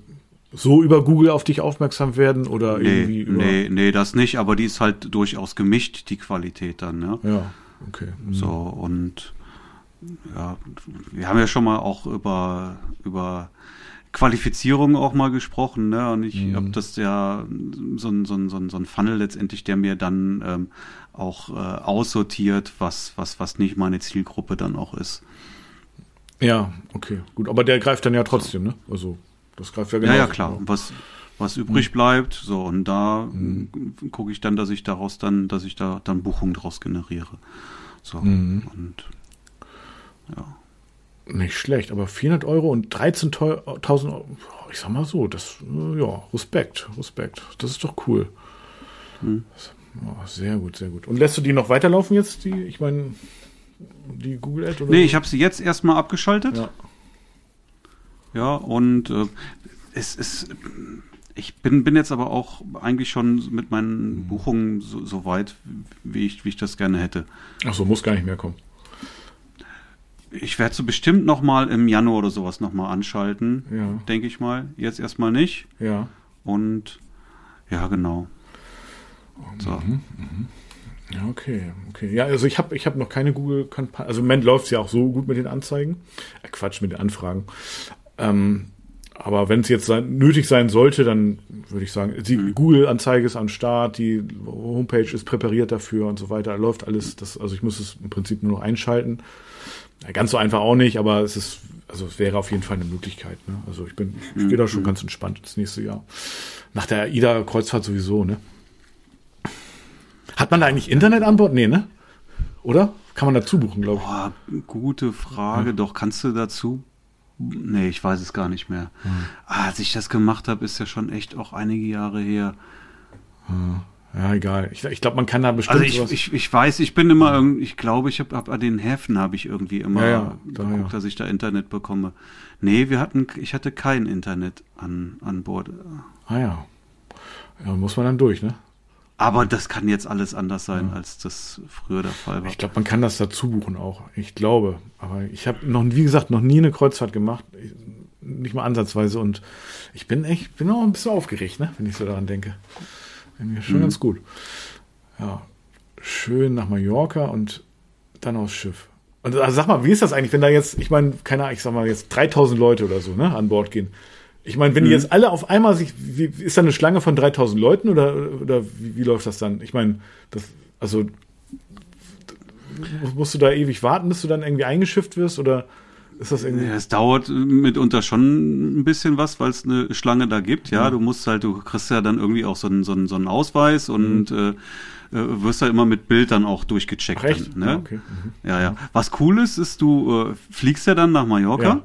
so über Google auf dich aufmerksam werden oder nee, irgendwie über. Nee, nee, das nicht, aber die ist halt durchaus gemischt, die Qualität dann, ja. Ja. Okay. Mhm. So, und ja, wir haben ja schon mal auch über, über Qualifizierung auch mal gesprochen, ne? Und ich mhm. habe das ja so ein, so, ein, so, ein, so ein Funnel letztendlich, der mir dann ähm, auch äh, aussortiert, was, was, was nicht meine Zielgruppe dann auch ist. Ja, okay, gut. Aber der greift dann ja trotzdem, ne? Also, das greift ja genau. Ja, ja, klar. Was, was übrig mhm. bleibt, so, und da mhm. gucke ich dann, dass ich daraus dann, dass ich da dann Buchungen draus generiere. So, mhm. und, ja. Nicht schlecht, aber 400 Euro und 13.000 Euro, ich sag mal so, das, ja, Respekt, Respekt. Das ist doch cool. Mhm. Oh, sehr gut, sehr gut. Und lässt du die noch weiterlaufen jetzt, die, ich meine, die Google Ad? Oder nee, so? ich habe sie jetzt erstmal abgeschaltet. Ja. Ja, und äh, es ist, ich bin, bin jetzt aber auch eigentlich schon mit meinen Buchungen so, so weit, wie ich, wie ich das gerne hätte. Ach so, muss gar nicht mehr kommen. Ich werde so bestimmt noch mal im Januar oder sowas noch mal anschalten, ja. denke ich mal. Jetzt erstmal nicht. Ja. Und ja, genau. So. Mhm, mhm. Ja, okay, okay. Ja, also ich habe ich hab noch keine Google-Kampagne. Also im Moment läuft es ja auch so gut mit den Anzeigen. Äh, Quatsch, mit den Anfragen. Ähm, aber wenn es jetzt sein, nötig sein sollte, dann würde ich sagen, die mhm. Google-Anzeige ist am Start, die Homepage ist präpariert dafür und so weiter. Läuft alles. Das, also ich muss es im Prinzip nur noch einschalten. Ganz so einfach auch nicht, aber es ist, also es wäre auf jeden Fall eine Möglichkeit. Ne? Also ich bin, ich gehe da schon mhm. ganz entspannt das nächste Jahr. Nach der AIDA-Kreuzfahrt sowieso, ne? Hat man da eigentlich Internet an Bord? Nee, ne? Oder? Kann man dazu buchen, glaube ich. Boah, gute Frage. Ja. Doch, kannst du dazu? Nee, ich weiß es gar nicht mehr. Hm. Ah, als ich das gemacht habe, ist ja schon echt auch einige Jahre her. Hm. Ja, egal. Ich, ich glaube, man kann da bestimmt. Also ich, ich, ich weiß, ich bin immer irgendwie, ich glaube, ich habe hab an den Häfen habe ich irgendwie immer ja, ja, da, geguckt, ja. dass ich da Internet bekomme. Nee, wir hatten, ich hatte kein Internet an, an Bord. Ah ja. Ja, muss man dann durch, ne? Aber das kann jetzt alles anders sein, ja. als das früher der Fall war. Ich glaube, man kann das dazu buchen auch. Ich glaube. Aber ich habe noch, wie gesagt, noch nie eine Kreuzfahrt gemacht. Nicht mal ansatzweise. Und ich bin echt, bin auch ein bisschen aufgeregt, ne? wenn ich so daran denke. Schon mhm. ganz gut. Ja. Schön nach Mallorca und dann aufs Schiff. Und also sag mal, wie ist das eigentlich, wenn da jetzt, ich meine, keine Ahnung, ich sag mal jetzt 3000 Leute oder so, ne, an Bord gehen? Ich meine, wenn mhm. die jetzt alle auf einmal sich, wie, ist da eine Schlange von 3000 Leuten oder, oder wie, wie läuft das dann? Ich meine, das, also, musst du da ewig warten, bis du dann irgendwie eingeschifft wirst oder ist das irgendwie? Ja, es dauert mitunter schon ein bisschen was, weil es eine Schlange da gibt. Ja, mhm. du musst halt, du kriegst ja dann irgendwie auch so einen, so einen, so einen Ausweis und mhm. äh, äh wirst ja immer mit Bild dann auch durchgecheckt. Ach, echt? Dann, ne? ja, okay. mhm. ja, ja. Was cool ist, ist, du äh, fliegst ja dann nach Mallorca. Ja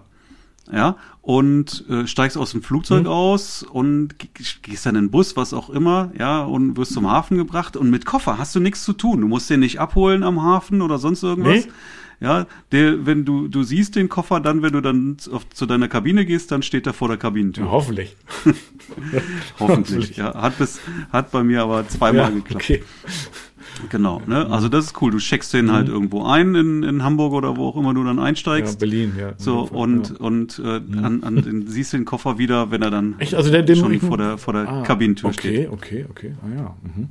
ja, und äh, steigst aus dem Flugzeug mhm. aus und gehst dann in den Bus, was auch immer, ja, und wirst zum Hafen gebracht und mit Koffer hast du nichts zu tun. Du musst den nicht abholen am Hafen oder sonst irgendwas. Nee. Ja, der, wenn du, du siehst den Koffer, dann, wenn du dann auf, zu deiner Kabine gehst, dann steht er vor der Kabinentür. Ja, hoffentlich. hoffentlich, hoffentlich, ja. Hat bis, hat bei mir aber zweimal ja, geklappt. Okay. Genau, ne? Also das ist cool. Du checkst den halt mhm. halt irgendwo ein in, in Hamburg oder wo auch immer du dann einsteigst. Ja, Berlin, ja. So und ja. und äh, mhm. an, an den, siehst den Koffer wieder, wenn er dann Echt? Also der, den schon vor der vor der ah, Kabinentür okay, steht. Okay, okay, okay. Ah ja. Mhm.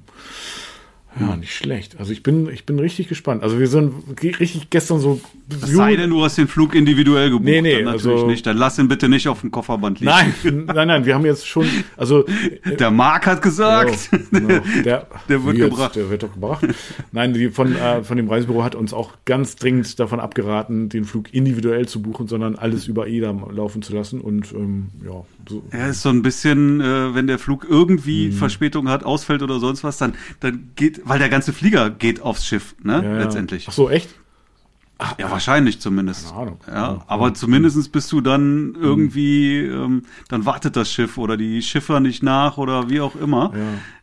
Ja, nicht schlecht. Also ich bin, ich bin richtig gespannt. Also wir sind richtig gestern so. Es sei denn, du hast den Flug individuell gebucht. Nee, nee, dann natürlich also, nicht. Dann lass ihn bitte nicht auf dem Kofferband liegen. Nein, nein, nein. Wir haben jetzt schon, also. Der Marc hat gesagt. Ja, genau. der, der wird gebracht. Der wird doch gebracht. nein, die von, äh, von dem Reisebüro hat uns auch ganz dringend davon abgeraten, den Flug individuell zu buchen, sondern alles über EDA laufen zu lassen. Und ähm, ja. So. Er ist so ein bisschen, äh, wenn der Flug irgendwie hm. Verspätung hat, ausfällt oder sonst was, dann, dann geht weil der ganze Flieger geht aufs Schiff, ne? Ja, Letztendlich. Ach so, echt? Ach, ja, wahrscheinlich zumindest. Keine Ahnung. Ja, aber zumindestens bist du dann irgendwie, ähm, dann wartet das Schiff oder die Schiffer nicht nach oder wie auch immer.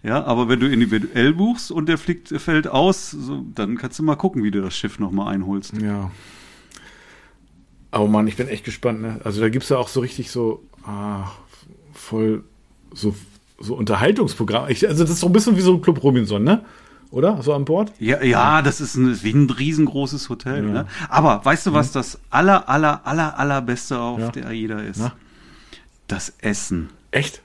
Ja. ja aber wenn du individuell buchst und der fliegt, fällt aus, so, dann kannst du mal gucken, wie du das Schiff nochmal einholst. Ja. Oh Mann, ich bin echt gespannt, ne? Also da gibt's ja auch so richtig so, ah, voll so, so Unterhaltungsprogramm. Ich, also das ist so ein bisschen wie so ein Club Robinson, ne? Oder? So an Bord? Ja, ja, das ist ein, wie ein riesengroßes Hotel. Ja. Ne? Aber weißt du, was mhm. das aller, aller, aller, allerbeste auf ja. der AIDA ist? Na? Das Essen. Echt?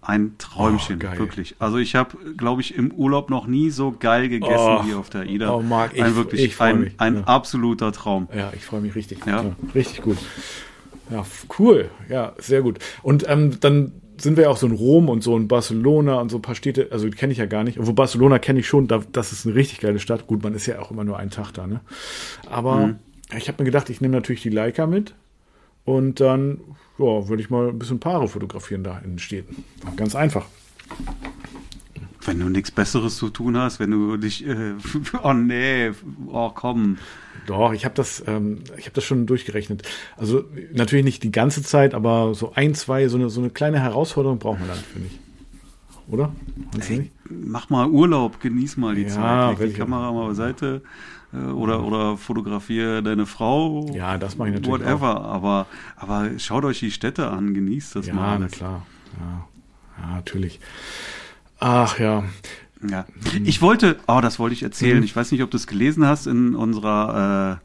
Ein Träumchen, oh, wirklich. Also ich habe, glaube ich, im Urlaub noch nie so geil gegessen oh, wie auf der AIDA. Oh, Marc, ich, ein wirklich ich ein, mich. ein ja. absoluter Traum. Ja, ich freue mich richtig. Ja. Richtig gut. Ja, cool. Ja, sehr gut. Und ähm, dann sind wir ja auch so in Rom und so in Barcelona und so ein paar Städte, also die kenne ich ja gar nicht. Obwohl Barcelona kenne ich schon, da, das ist eine richtig geile Stadt. Gut, man ist ja auch immer nur einen Tag da, ne? Aber mhm. ich habe mir gedacht, ich nehme natürlich die Leica mit. Und dann ja, würde ich mal ein bisschen Paare fotografieren da in den Städten. Ganz einfach. Wenn du nichts Besseres zu tun hast, wenn du dich, äh, oh nee, oh komm. Doch, ich habe das, ähm, ich habe das schon durchgerechnet. Also natürlich nicht die ganze Zeit, aber so ein, zwei, so eine, so eine kleine Herausforderung braucht man dann, finde ich. Oder? Ey, mach mal Urlaub, genieß mal die Ja, Zeit. Leg die. Kamera mal beiseite äh, oder, oder fotografiere deine Frau. Ja, das mache ich natürlich Whatever. Aber, aber schaut euch die Städte an, genießt das Ja, mal. na alles. klar. Ja, ja, natürlich. Ach ja. Ja. Ich wollte, oh, das wollte ich erzählen. Mhm. Ich weiß nicht, ob du es gelesen hast in unserer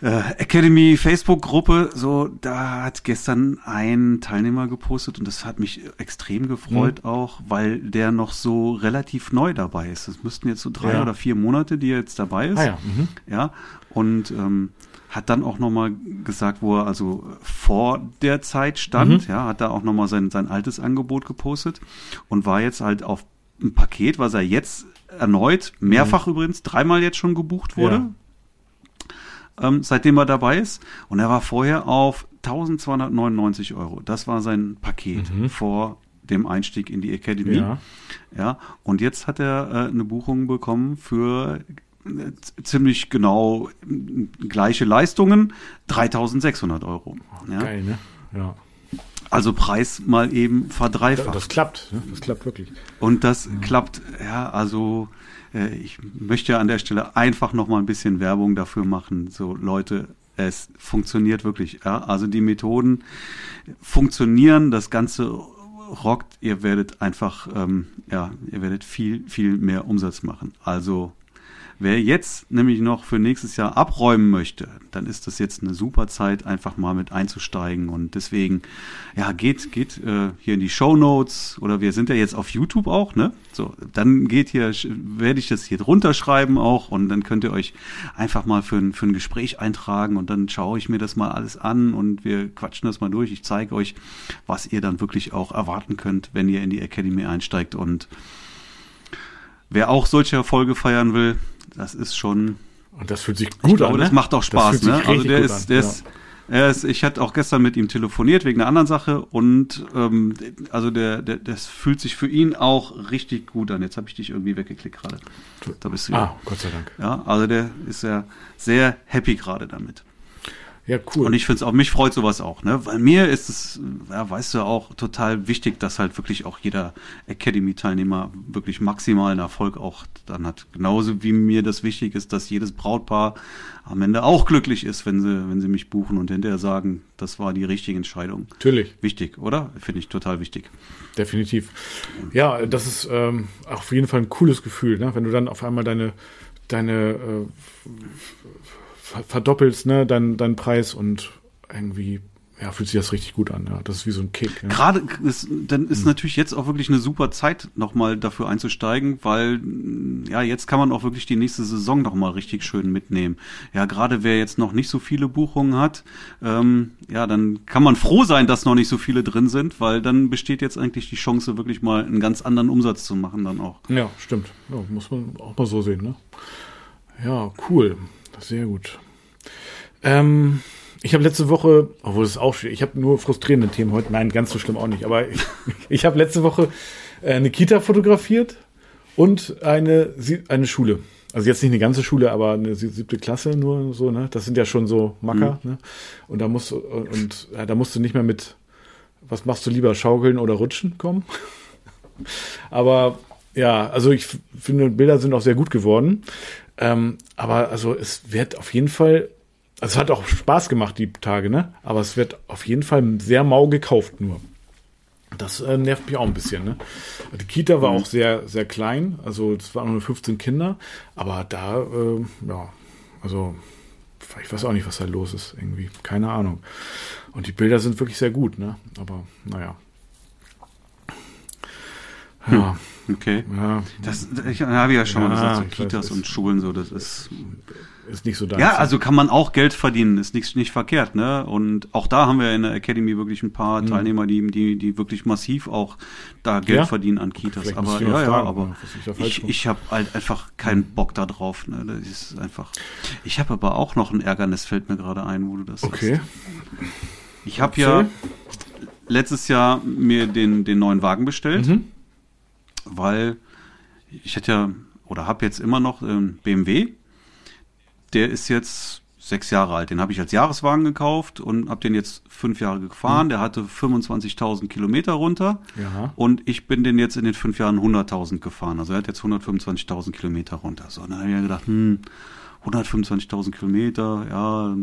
äh, äh, Academy Facebook-Gruppe. So, da hat gestern ein Teilnehmer gepostet und das hat mich extrem gefreut Mhm. auch, weil der noch so relativ neu dabei ist. Das müssten jetzt so drei Ja. oder vier Monate, die er jetzt dabei ist. Ah ja. Mhm. Ja, und ähm, hat dann auch nochmal gesagt, wo er also vor der Zeit stand, Mhm. ja, hat da auch nochmal sein, sein altes Angebot gepostet und war jetzt halt auf ein Paket, was er jetzt erneut, mehrfach übrigens, dreimal jetzt schon gebucht wurde, Mhm. Ja. ähm, seitdem er dabei ist. Und er war vorher auf 1299 Euro. Das war sein Paket vor dem Einstieg in die Academy. Mhm. Ja. Ja, und jetzt hat er äh, eine Buchung bekommen für ziemlich genau äh, gleiche Leistungen, 3600 Euro. Ja? Geil, ne? Ja. Also Preis mal eben verdreifacht. Das klappt, ne? Das klappt wirklich. Und das klappt, ja, also äh, ich möchte an der Stelle einfach noch mal ein bisschen Werbung dafür machen. So Leute, es funktioniert wirklich. Ja? Also die Methoden funktionieren, das Ganze rockt. Ihr werdet einfach, ähm, ja, ihr werdet viel, viel mehr Umsatz machen. Also Wer jetzt nämlich noch für nächstes Jahr abräumen möchte, dann ist das jetzt eine super Zeit, einfach mal mit einzusteigen. Und deswegen, ja, geht, geht äh, hier in die Show Notes oder wir sind ja jetzt auf YouTube auch, ne? So, dann geht hier, werde ich das hier drunter schreiben auch und dann könnt ihr euch einfach mal für ein, für ein Gespräch eintragen und dann schaue ich mir das mal alles an und wir quatschen das mal durch. Ich zeige euch, was ihr dann wirklich auch erwarten könnt, wenn ihr in die Academy einsteigt und Wer auch solche Erfolge feiern will, das ist schon. Und das fühlt sich Ich gut glaube, an. das ne? macht auch Das Spaß. Ne? Also der ist, an, der ja. ist, er ist, ich hatte auch gestern mit ihm telefoniert wegen einer anderen Sache und ähm, also der, der, das fühlt sich für ihn auch richtig gut an. Jetzt habe ich dich irgendwie weggeklickt gerade. Da bist du ja. Ah, Gott sei Dank. Ja, also der ist ja sehr happy gerade damit. Ja, cool. Und ich finde es auch, mich freut sowas auch, ne? Weil mir ist es, ja, weißt du, auch total wichtig, dass halt wirklich auch jeder Academy-Teilnehmer wirklich maximalen Erfolg auch dann hat. Genauso wie mir das wichtig ist, dass jedes Brautpaar am Ende auch glücklich ist, wenn sie, wenn sie mich buchen und hinterher sagen, das war die richtige Entscheidung. Natürlich, Wichtig, oder? Finde ich total wichtig. definitiv. Ja, das ist ähm, auf jeden Fall ein cooles Gefühl, ne? wenn du dann auf einmal deine, deine äh, verdoppelst, ne, deinen deinen Preis und irgendwie, ja, fühlt sich das richtig gut an. Ja. Das ist wie so ein Kick. Ja. Gerade ist, dann ist natürlich jetzt auch wirklich eine super Zeit, nochmal dafür einzusteigen, weil ja, jetzt kann man auch wirklich die nächste Saison nochmal richtig schön mitnehmen. Ja, gerade wer jetzt noch nicht so viele Buchungen hat, ähm, ja, dann kann man froh sein, dass noch nicht so viele drin sind, weil dann besteht jetzt eigentlich die Chance, wirklich mal einen ganz anderen Umsatz zu machen dann auch. Ja, stimmt. Ja, muss man auch mal so sehen, ne? Ja, cool. Sehr gut. Ähm, ich habe letzte Woche, obwohl es auch ich habe nur frustrierende Themen heute. Nein, ganz so schlimm auch nicht. Aber ich, ich habe letzte Woche äh, eine Kita fotografiert und eine, eine Schule. Also jetzt nicht eine ganze Schule, aber eine sie- siebte Klasse nur so, ne? Das sind ja schon so Macker, ne? Und da musst du, und ja, da musst du nicht mehr mit, was machst du lieber, schaukeln oder rutschen kommen? Aber ja, also ich finde, Bilder sind auch sehr gut geworden. Ähm, aber also es wird auf jeden Fall, also es hat auch Spaß gemacht die Tage, ne? Aber es wird auf jeden Fall sehr mau gekauft nur. Das äh, nervt mich auch ein bisschen, ne? Die Kita war auch sehr, sehr klein, also es waren nur 15 Kinder, aber da, äh, ja, also ich weiß auch nicht, was da los ist, irgendwie, keine Ahnung. Und die Bilder sind wirklich sehr gut, ne? Aber naja. Ja, Okay. ja, Das, ich habe ja schon mal Ja, gesagt, so weiß, Kitas es- und Schulen, so, das ist, ist nicht so dein Ja, also kann man auch Geld verdienen, ist nicht, nicht verkehrt, ne? Und auch da haben wir in der Academy wirklich ein paar Mhm. Teilnehmer, die, die, die wirklich massiv auch da Geld Ja? verdienen an Kitas. Vielleicht Aber ja, ja, fragen, aber ich da ich, ich habe halt einfach keinen Bock da drauf, ne? Das ist einfach. Ich habe aber auch noch ein Ärgernis, fällt mir gerade ein, wo du das Okay. sagst. Ich habe ja letztes Jahr mir den, den neuen Wagen bestellt, Mhm. Weil ich hätte ja oder habe jetzt immer noch ähm, BMW. Der ist jetzt sechs Jahre alt. Den habe ich als Jahreswagen gekauft und habe den jetzt fünf Jahre gefahren. Der hatte 25.000 Kilometer runter. Ja. Und ich bin den jetzt in den fünf Jahren 100.000 gefahren. Also er hat jetzt 125.000 Kilometer runter. So, und dann habe ich mir gedacht, hm, 125.000 Kilometer, ja,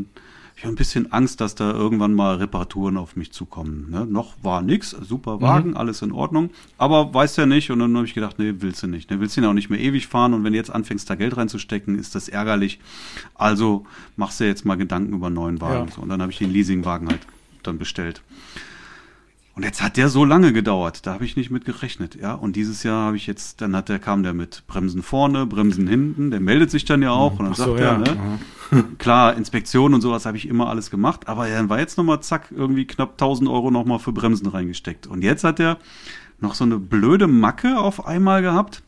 ich habe ein bisschen Angst, dass da irgendwann mal Reparaturen auf mich zukommen. Ne? Noch war nix, super Wagen, alles in Ordnung, aber weiß ja nicht. Und dann habe ich gedacht, nee, willst du nicht. Ne? Willst du ihn auch nicht mehr ewig fahren und wenn du jetzt anfängst, da Geld reinzustecken, ist das ärgerlich. Also machst du jetzt mal Gedanken über einen neuen Wagen. Ja. So, und dann habe ich den Leasingwagen halt dann bestellt. Und jetzt hat der so lange gedauert, da habe ich nicht mit gerechnet, ja. Und dieses Jahr habe ich jetzt, dann hat der, kam der mit Bremsen vorne, Bremsen hinten, der meldet sich dann ja auch und dann so, sagt ja. er, ne, klar, Inspektion und sowas habe ich immer alles gemacht, aber dann war jetzt nochmal zack, irgendwie knapp 1000 Euro nochmal für Bremsen reingesteckt. Und jetzt hat er noch so eine blöde Macke auf einmal gehabt.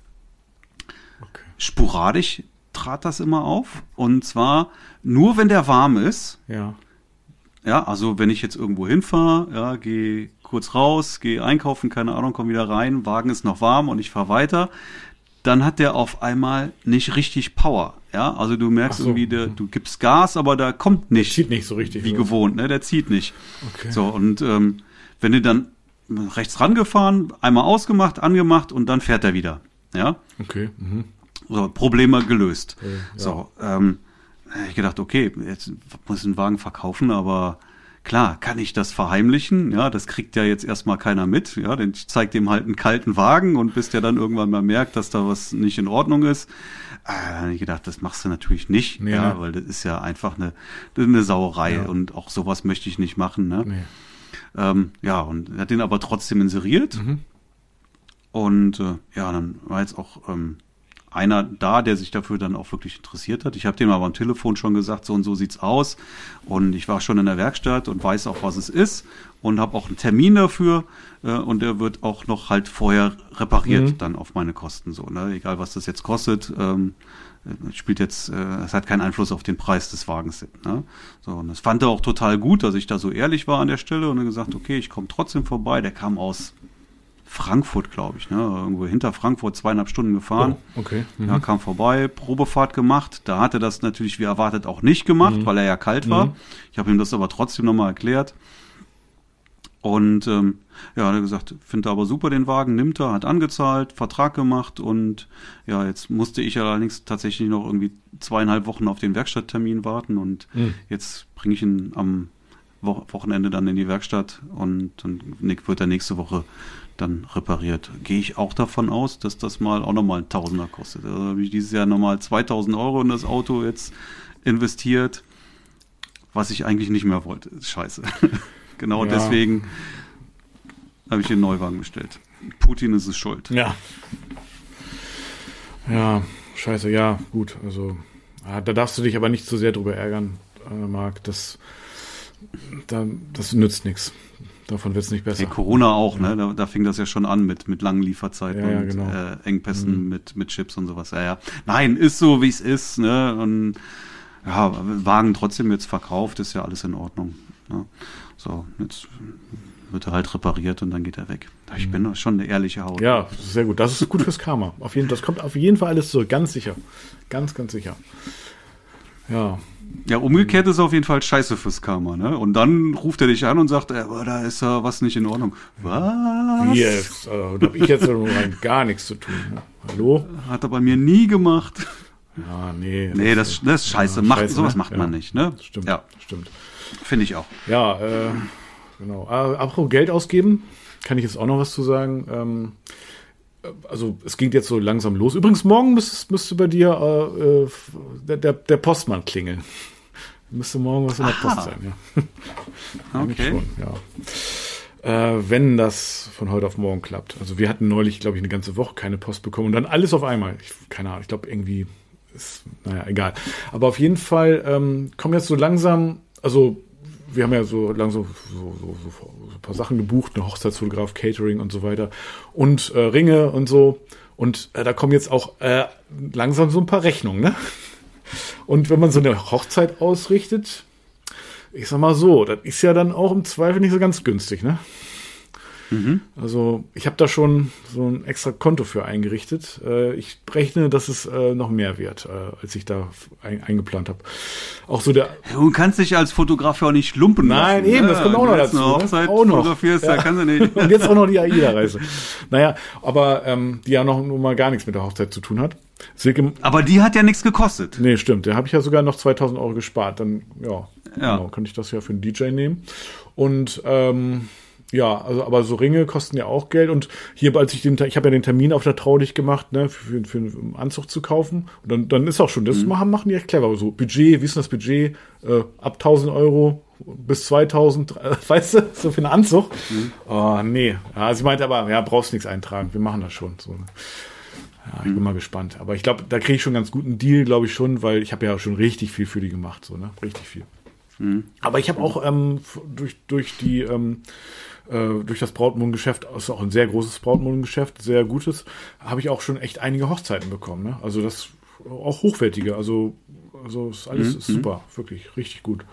Okay. Sporadisch trat das immer auf. Und zwar nur, wenn der warm ist. Ja. Ja, also wenn ich jetzt irgendwo hinfahre, ja, gehe kurz raus, gehe einkaufen, keine Ahnung, komm wieder rein, Wagen ist noch warm und ich fahre weiter, dann hat der auf einmal nicht richtig Power. Ja, also du merkst so. irgendwie, der, du gibst Gas, aber da kommt nicht Zieht nicht so richtig. wie gewohnt, ne? Der zieht nicht. Okay. So, und ähm, wenn du dann rechts rangefahren, einmal ausgemacht, angemacht und dann fährt er wieder. Ja, Okay. Mhm. so, Probleme gelöst. Okay, ja. So, ähm, ich gedacht, okay, jetzt muss ich den Wagen verkaufen, aber klar, kann ich das verheimlichen? Ja, das kriegt ja jetzt erstmal keiner mit. Ja, denn ich zeig dem halt einen kalten Wagen und bis der dann irgendwann mal merkt, dass da was nicht in Ordnung ist. Äh, dann habe ich gedacht, das machst du natürlich nicht, ja, ne? weil das ist ja einfach eine, eine Sauerei Ja. und auch sowas möchte ich nicht machen. Ne? Nee. Ähm, ja, und er hat den aber trotzdem inseriert. Mhm. Und äh, ja, dann war jetzt auch ähm, einer da, der sich dafür dann auch wirklich interessiert hat. Ich habe dem aber am Telefon schon gesagt, so und so sieht's aus. Und ich war schon in der Werkstatt und weiß auch, was es ist und habe auch einen Termin dafür. Äh, und der wird auch noch halt vorher repariert, Mhm. dann auf meine Kosten so. Ne? Egal, was das jetzt kostet. Ähm, äh, spielt jetzt, äh, es hat keinen Einfluss auf den Preis des Wagens. Ne? So, und das fand er auch total gut, dass ich da so ehrlich war an der Stelle und er gesagt, okay, ich komme trotzdem vorbei. Der kam aus Frankfurt, glaube ich, ne? Irgendwo hinter Frankfurt zweieinhalb Stunden gefahren. Oh, okay. Mhm. Ja, kam vorbei, Probefahrt gemacht. Da hat er das natürlich wie erwartet auch nicht gemacht, weil er ja kalt war. Mhm. Ich habe ihm das aber trotzdem nochmal erklärt. Und ähm, ja, hat er gesagt, findet er aber super den Wagen, nimmt er, hat angezahlt, Vertrag gemacht und ja, jetzt musste ich allerdings tatsächlich noch irgendwie zweieinhalb Wochen auf den Werkstatttermin warten und Mhm. jetzt bringe ich ihn am Wo Wochenende dann in die Werkstatt und dann Nick wird er nächste Woche dann repariert. Gehe ich auch davon aus, dass das mal auch nochmal ein Tausender kostet. Also habe ich dieses Jahr nochmal 2000 Euro in das Auto jetzt investiert, was ich eigentlich nicht mehr wollte. Scheiße. genau Ja. deswegen habe ich den Neuwagen bestellt. Putin ist es schuld. Ja. Ja, scheiße, ja, gut. Also, da darfst du dich aber nicht zu sehr drüber ärgern, äh, Marc. Das, da, das nützt nichts. Davon wird es nicht besser. Hey, Corona auch, ne? Da, da fing das ja schon an mit, mit langen Lieferzeiten Ja, ja, und genau. äh, Engpässen mit, mit Chips und sowas. Ja, ja. Nein, ist so, wie es ist, ne? Und ja, Wagen trotzdem jetzt verkauft, ist ja alles in Ordnung. Ne? So, jetzt wird er halt repariert und dann geht er weg. Ich bin doch schon eine ehrliche Haut. Mhm. Ja, sehr gut. Das ist gut fürs Karma. Auf jeden, das kommt auf jeden Fall alles zurück. Ganz sicher. Ganz, ganz sicher. Ja. Ja, umgekehrt ist auf jeden Fall scheiße fürs Karma, ne? Und dann ruft er dich an und sagt, äh, aber da ist ja was nicht in Ordnung. Was? Yes. Äh, da habe ich jetzt gar nichts zu tun. Hallo? Hat er bei mir nie gemacht. Ja, nee. Nee, das, das ist scheiße. Ja, macht, scheiße, sowas ne? macht Ja. man nicht, ne? Stimmt. Ja, Stimmt. finde ich auch. Ja, äh, genau. Äh, apropos Geld ausgeben, kann ich jetzt auch noch was zu sagen. Ähm, äh, also es ging jetzt so langsam los. Übrigens, morgen müsste, müsste bei dir äh, äh, der, der, der Postmann klingeln. Müsste morgen was in der Aha. Post sein, ja. Okay. schon, ja. Äh, wenn das von heute auf morgen klappt. Also wir hatten neulich, glaube ich, eine ganze Woche keine Post bekommen und dann alles auf einmal. Ich, keine Ahnung, ich glaube irgendwie ist, naja, egal. Aber auf jeden Fall ähm, kommen jetzt so langsam, also wir haben ja so langsam so, so, so, ein paar Sachen gebucht, eine Hochzeitsfotograf, Catering und so weiter und äh, Ringe und so. Und äh, da kommen jetzt auch äh, langsam so ein paar Rechnungen, ne? Und wenn man so eine Hochzeit ausrichtet, ich sag mal so, das ist ja dann auch im Zweifel nicht so ganz günstig, ne? Mhm. Also ich habe da schon so ein extra Konto für eingerichtet. Äh, ich rechne, dass es äh, noch mehr wird, äh, als ich da eingeplant habe. Auch so der. Du kannst dich als Fotograf ja auch nicht lumpen. Nein, lassen, eben, das kommt auch noch dazu. Eine ne? Hochzeit auch noch. Fotografierst, ja. da kannst du nicht. Und jetzt auch noch die AIDA-Reise. naja, aber ähm, die ja noch nun mal gar nichts mit der Hochzeit zu tun hat. Silke, aber die hat ja nichts gekostet. Nee, stimmt. Da habe ich ja sogar noch 2000 Euro gespart. Dann, ja, ja. Genau, kann ich das ja für einen DJ nehmen. Und ähm, ja, also aber so Ringe kosten ja auch Geld und hier, als ich den, ich habe ja den Termin auf der Traulich gemacht, ne, für, für, für einen Anzug zu kaufen und dann, dann ist auch schon, das mhm. machen, machen die echt clever. So Budget, wie ist denn das Budget? Äh, ab 1000 Euro bis 2000, äh, weißt du, so für einen Anzug. Mhm. Oh, nee. Ja, sie meinte aber, ja, brauchst nichts eintragen, wir machen das schon. So. Ja, ich mhm. bin mal gespannt. Aber ich glaube, da kriege ich schon einen ganz guten Deal, glaube ich schon, weil ich habe ja schon richtig viel für die gemacht, so, ne? Richtig viel. Mhm. Aber ich habe auch ähm, durch, durch die ähm, äh, durch das Brautmodengeschäft, ist auch ein sehr großes Brautmodengeschäft, sehr gutes, habe ich auch schon echt einige Hochzeiten bekommen. Ne? Also das auch hochwertige, also, also ist alles mhm. ist super, wirklich richtig gut.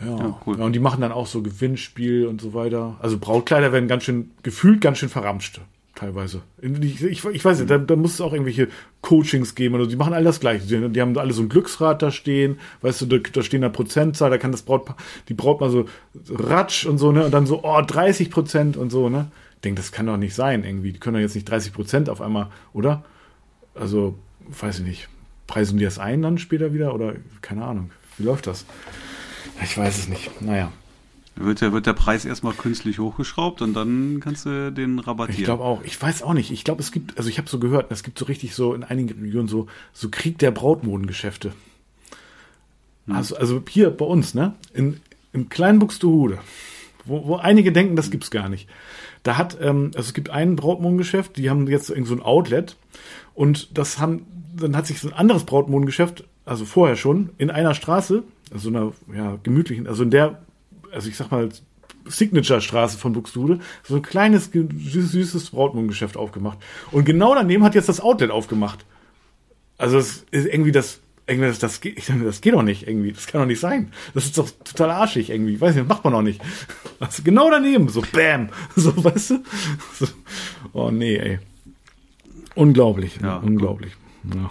Ja, ja, cool. ja, und die machen dann auch so Gewinnspiel und so weiter. Also Brautkleider werden ganz schön, gefühlt ganz schön verramscht teilweise. Ich, ich, ich weiß nicht, da, da, muss es auch irgendwelche Coachings geben oder die machen all das gleiche. Die, die, haben alle so ein Glücksrad da stehen, weißt du, da, da stehen da Prozentzahl, da kann das Braut, die Braut mal so ratsch und so, ne, und dann so, oh, 30 Prozent und so, ne. Ich denke, das kann doch nicht sein, irgendwie. Die können doch jetzt nicht 30 Prozent auf einmal, oder? Also, weiß ich nicht. Preisen die das ein dann später wieder oder keine Ahnung. Wie läuft das? Ich weiß es nicht. Naja. Wird der, wird der Preis erstmal künstlich hochgeschraubt und dann kannst du den rabattieren. Ich glaube auch. Ich weiß auch nicht. Ich glaube, es gibt, also ich habe so gehört, es gibt so richtig so in einigen Regionen so, so Krieg der Brautmodengeschäfte. Hm. Also, also hier bei uns, ne? In, Im kleinen Buxtehude, wo, wo einige denken, das gibt's gar nicht. Da hat, ähm, also es gibt ein Brautmodengeschäft, die haben jetzt irgendwie so ein Outlet und das haben, dann hat sich so ein anderes Brautmodengeschäft, also vorher schon, in einer Straße, also einer ja, gemütlichen, also in der also ich sag mal, Signature-Straße von Buxtehude, so ein kleines, süßes Brautmodengeschäft aufgemacht. Und genau daneben hat jetzt das Outlet aufgemacht. Also es ist irgendwie das, irgendwie das, das, geht, das geht doch nicht irgendwie. Das kann doch nicht sein. Das ist doch total arschig irgendwie. Weiß nicht, macht man doch nicht. Also genau daneben, so bam. So, weißt du? So. Oh nee, ey. Unglaublich. Ja. Unglaublich. Ja.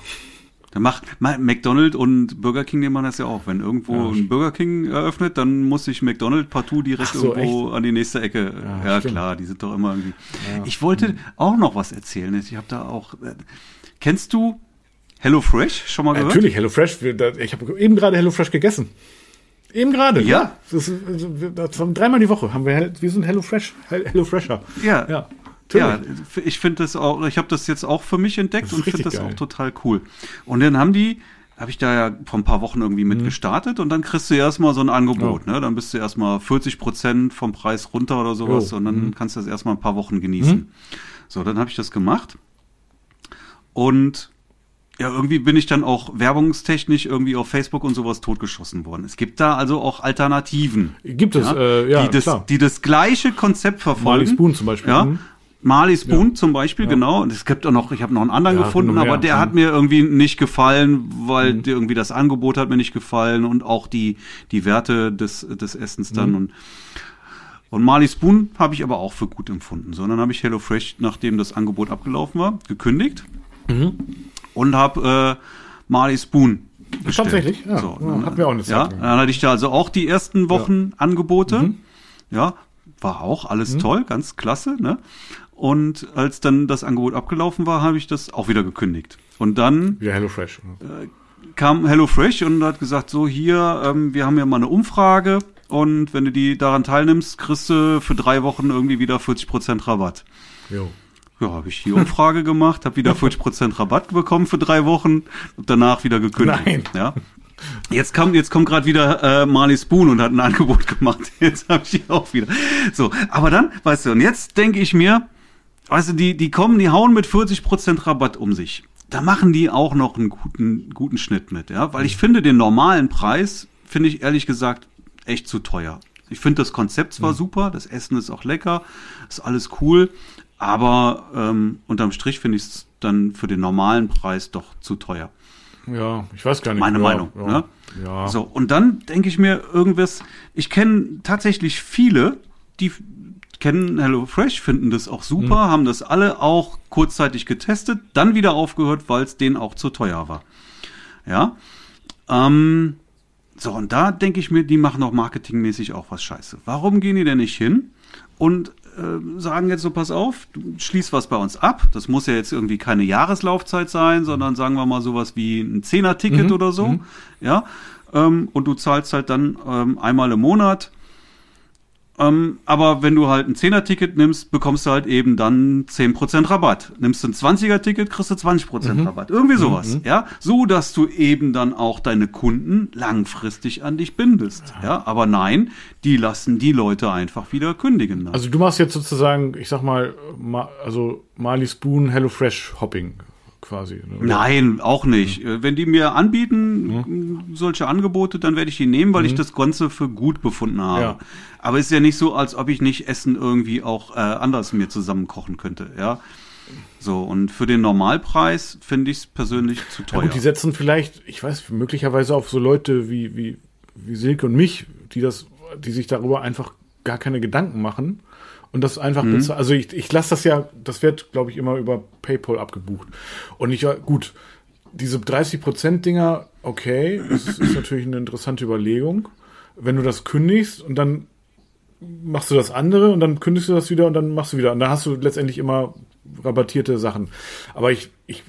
Dann macht McDonald's und Burger King, die machen das ja auch. Wenn irgendwo ja, ein Burger King eröffnet, dann muss sich McDonald's partout direkt so, irgendwo echt? an die nächste Ecke. Ja, ja klar, die sind doch immer irgendwie. Ja. Ich wollte mhm. auch noch was erzählen. Ich habe da auch. Äh, kennst du Hello Fresh schon mal gehört? Natürlich, Hello Fresh. Ich habe eben gerade Hello Fresh gegessen. Eben gerade. Ja. Das, das, das, dreimal die Woche haben wir. Wir sind Hello Fresh, Hello Fresher. Ja. ja. Ja, ich finde das auch, ich habe das jetzt auch für mich entdeckt und finde das geil. auch total cool. Und dann haben die, habe ich da ja vor ein paar Wochen irgendwie mit mhm. gestartet und dann kriegst du erstmal so ein Angebot, oh. ne? Dann bist du erstmal 40 Prozent vom Preis runter oder sowas oh. und dann mhm. kannst du das erstmal ein paar Wochen genießen. Mhm. So, dann habe ich das gemacht und ja, irgendwie bin ich dann auch werbungstechnisch irgendwie auf Facebook und sowas totgeschossen worden. Es gibt da also auch Alternativen. Gibt es, ja, äh, ja die, das, klar. die das gleiche Konzept verfolgen. Marley Spoon zum Beispiel. Ja, mhm. Marley Spoon ja. zum Beispiel, ja. genau. Und es gibt auch noch, ich habe noch einen anderen ja, gefunden, aber der hat mir irgendwie nicht gefallen, weil mhm. irgendwie das Angebot hat mir nicht gefallen und auch die, die Werte des, des Essens dann. Mhm. Und, und Marley Spoon habe ich aber auch für gut empfunden. So, dann habe ich HelloFresh, nachdem das Angebot abgelaufen war, gekündigt mhm. und habe äh, Marley Spoon bestellt. Tatsächlich, ja. So, dann, hatten wir auch eine Zeit ja, dann hatte ich da also auch die ersten Wochen Angebote. Mhm. Ja, war auch alles mhm. toll, ganz klasse, ne? Und als dann das Angebot abgelaufen war, habe ich das auch wieder gekündigt. Und dann ja, HelloFresh. Äh, kam HelloFresh und hat gesagt, so hier, ähm, wir haben ja mal eine Umfrage und wenn du die daran teilnimmst, kriegst du für drei Wochen irgendwie wieder 40% Rabatt. Jo. Ja, habe ich die Umfrage gemacht, habe wieder 40% Rabatt bekommen für drei Wochen und danach wieder gekündigt. Nein. Ja. Jetzt kommt, jetzt kommt gerade wieder äh, Marley Spoon und hat ein Angebot gemacht. Jetzt habe ich die auch wieder. So, aber dann, weißt du, und jetzt denke ich mir, Weißt du, die, die kommen, die hauen mit 40% Rabatt um sich. da machen die auch noch einen guten, guten Schnitt mit, ja, weil ich finde den normalen Preis, finde ich ehrlich gesagt echt zu teuer. Ich finde das Konzept zwar mhm. super, das Essen ist auch lecker, ist alles cool, aber ähm, unterm Strich finde ich es dann für den normalen Preis doch zu teuer. Ja, ich weiß gar nicht. Meine ja, Meinung. Ja, ne? ja. So, und dann denke ich mir irgendwas, ich kenne tatsächlich viele, die kennen HelloFresh, finden das auch super, mhm. haben das alle auch kurzzeitig getestet, dann wieder aufgehört, weil es denen auch zu teuer war. Ja. Ähm, so, und da denke ich mir, die machen auch marketingmäßig auch was scheiße. Warum gehen die denn nicht hin und äh, sagen jetzt so, pass auf, du schließt was bei uns ab. Das muss ja jetzt irgendwie keine Jahreslaufzeit sein, sondern sagen wir mal sowas wie ein Zehner-Ticket mhm. oder so. Mhm. Ja. Ähm, und du zahlst halt dann ähm, einmal im Monat ähm, aber wenn du halt ein 10er-Ticket nimmst, bekommst du halt eben dann 10% Rabatt. Nimmst du ein 20er-Ticket, kriegst du 20% mhm. Rabatt. Irgendwie sowas, mhm. ja. So, dass du eben dann auch deine Kunden langfristig an dich bindest, ja. ja? Aber nein, die lassen die Leute einfach wieder kündigen. Dann. Also du machst jetzt sozusagen, ich sag mal, also Marley Spoon HelloFresh Hopping quasi. Oder? Nein, auch nicht. Mhm. Wenn die mir anbieten, mhm. solche Angebote, dann werde ich die nehmen, weil mhm. ich das Ganze für gut befunden habe. Ja. Aber es ist ja nicht so, als ob ich nicht Essen irgendwie auch äh, anders mir zusammen kochen könnte, ja. So, und für den Normalpreis finde ich es persönlich zu teuer. Ja, gut, die setzen vielleicht, ich weiß, möglicherweise auf so Leute wie, wie, wie Silke und mich, die das, die sich darüber einfach gar keine Gedanken machen und das einfach mhm. bezahlen. Also ich, ich lasse das ja, das wird, glaube ich, immer über PayPal abgebucht. Und ich, gut, diese 30%-Dinger, okay, das ist, ist natürlich eine interessante Überlegung. Wenn du das kündigst und dann machst du das andere und dann kündigst du das wieder und dann machst du wieder. Und dann hast du letztendlich immer rabattierte Sachen. Aber ich, ich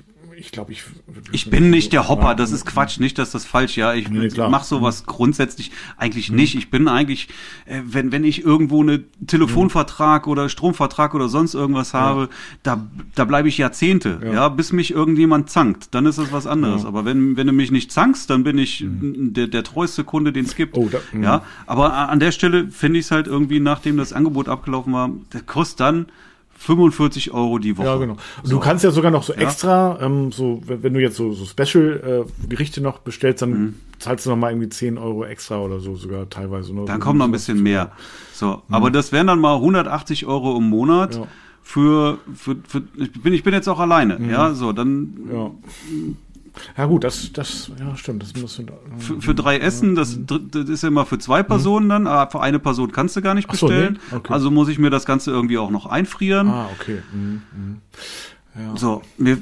ich glaube, ich. Ich bin nicht der Hopper, das ist Quatsch, nicht, dass das falsch, ja. Ich, nee, mache sowas mhm. grundsätzlich eigentlich mhm. nicht. Ich bin eigentlich, äh, wenn, wenn ich irgendwo eine Telefonvertrag mhm. oder Stromvertrag oder sonst irgendwas habe, ja. da, da bleibe ich Jahrzehnte, ja. ja. bis mich irgendjemand zankt. Dann ist das was anderes. Ja. Aber wenn, wenn du mich nicht zankst, dann bin ich mhm. der, der treueste Kunde, den es gibt. Oh, da, ja. Aber an der Stelle finde ich es halt irgendwie, nachdem das Angebot abgelaufen war, der kostet dann 45 Euro die Woche. Ja, genau. Und so. du kannst ja sogar noch so extra, ja. ähm, so wenn, wenn, du jetzt so, so Special-Gerichte äh, noch bestellst, dann mhm. zahlst du noch mal irgendwie 10 Euro extra oder so sogar teilweise. Ne? Dann kommt noch ein bisschen mehr. So, mhm. aber das wären dann mal 180 Euro im Monat. Ja. Für, für, für, ich bin, ich bin jetzt auch alleine, mhm. ja, so, dann ja. Ja gut, das, das, ja stimmt. Das muss für, für drei Essen, das, das ist ja immer für zwei Personen dann, aber für eine Person kannst du gar nicht bestellen. So, nee? okay. Also muss ich mir das Ganze irgendwie auch noch einfrieren. Ah, okay. Mhm. mhm. Ja. So, mir,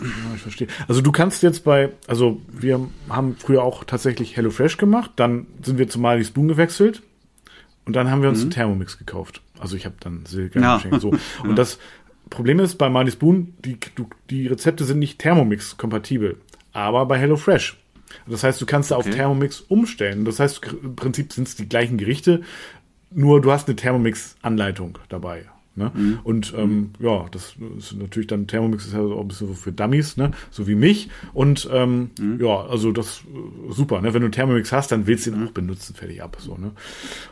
ja, ich verstehe. Also du kannst jetzt bei, also wir haben früher auch tatsächlich HelloFresh gemacht, dann sind wir zu Mali Spoon gewechselt und dann haben wir uns mhm. einen Thermomix gekauft. Also ich habe dann Silke ja. geschenkt. So. Und ja. das Problem ist, bei Marley Spoon, die, die Rezepte sind nicht Thermomix-kompatibel, aber bei HelloFresh. Das heißt, du kannst da okay. auf Thermomix umstellen. Das heißt, im Prinzip sind es die gleichen Gerichte, nur du hast eine Thermomix-Anleitung dabei. Ne? Mhm. Und ähm, ja, das ist natürlich dann Thermomix ist ja auch ein bisschen so für Dummies, ne? so wie mich. Und ähm, mhm. ja, also das äh, super. Ne? Wenn du Thermomix hast, dann willst du ihn auch benutzen, fertig ab. So, ne?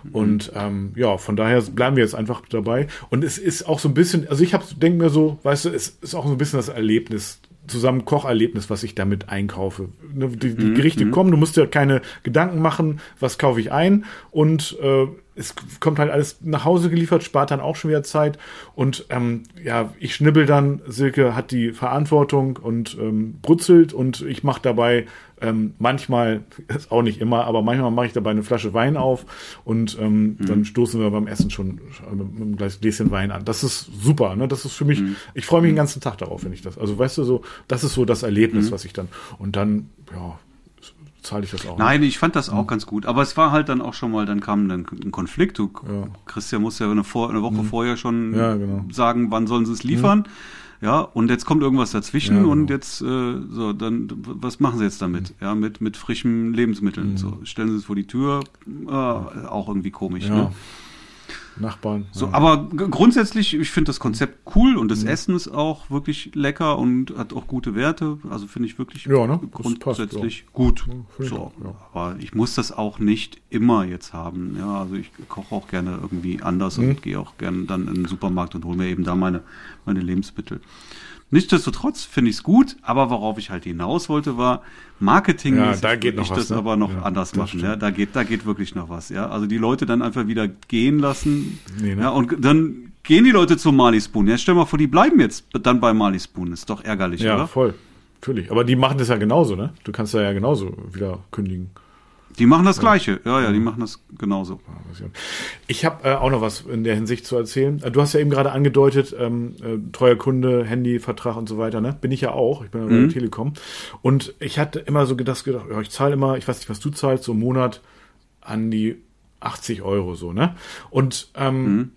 Mhm. Und ähm, ja, von daher bleiben wir jetzt einfach dabei. Und es ist auch so ein bisschen, also ich habe denke mir so, weißt du, es ist auch so ein bisschen das Erlebnis zusammen Kocherlebnis, was ich damit einkaufe. Ne, die, die Gerichte mhm. kommen, du musst dir keine Gedanken machen, was kaufe ich ein und äh, es kommt halt alles nach Hause geliefert, spart dann auch schon wieder Zeit. Und ähm, ja, ich schnibbel dann, Silke hat die Verantwortung und ähm, brutzelt und ich mache dabei ähm, manchmal, ist auch nicht immer, aber manchmal mache ich dabei eine Flasche Wein auf und ähm, mhm. dann stoßen wir beim Essen schon mit einem Gläschen Wein an. Das ist super, ne? Das ist für mich, mhm. ich freue mich den ganzen Tag darauf, wenn ich das. Also weißt du so, das ist so das Erlebnis, mhm. was ich dann. Und dann, ja, zahle ich das auch. Nein, ich fand das auch mhm. ganz gut. Aber es war halt dann auch schon mal, dann kam dann ein Konflikt. Du, ja. Christian muss ja eine, vor, eine Woche mhm. vorher schon ja, genau. sagen, wann sollen sie es liefern. Mhm. Ja, und jetzt kommt irgendwas dazwischen ja, genau. und jetzt, äh, so, dann, was machen sie jetzt damit? Mhm. Ja, mit, mit frischen Lebensmitteln. Mhm. So, stellen sie es vor die Tür, äh, auch irgendwie komisch, ne? Nachbarn. So, ja. aber grundsätzlich, ich finde das Konzept cool und das mhm. Essen ist auch wirklich lecker und hat auch gute Werte. Also finde ich wirklich ja, ne? grundsätzlich passt, gut. Ja, so, aber ich muss das auch nicht immer jetzt haben. Ja, also ich koche auch gerne irgendwie anders mhm. und gehe auch gerne dann in den Supermarkt und hole mir eben da meine, meine Lebensmittel. Nichtsdestotrotz finde ich es gut, aber worauf ich halt hinaus wollte, war Marketing. Ja, da geht noch ich was, das ne? aber noch Ja, anders machen. stimmt. Ja, da geht, da geht wirklich noch was. Ja, also die Leute dann einfach wieder gehen lassen. Nee, ne? Ja, und dann gehen die Leute zu Marley Spoon. Ja, stell mal vor, die bleiben jetzt dann bei Marley Spoon. Ist doch ärgerlich, Ja, oder? voll. Natürlich. Aber die machen das ja genauso, ne? Du kannst da ja genauso wieder kündigen. Die machen das Gleiche. Ja, ja, die machen das genauso. Ich habe äh, auch noch was in der Hinsicht zu erzählen. Äh, Du hast ja eben gerade angedeutet, ähm, äh, treuer Kunde, Handyvertrag und so weiter, ne? Bin ich ja auch. Ich bin ja bei der Telekom. Und ich hatte immer so gedacht, gedacht ja, ich zahle immer, ich weiß nicht, was du zahlst, so im Monat an die 80 Euro so, ne? Und ähm,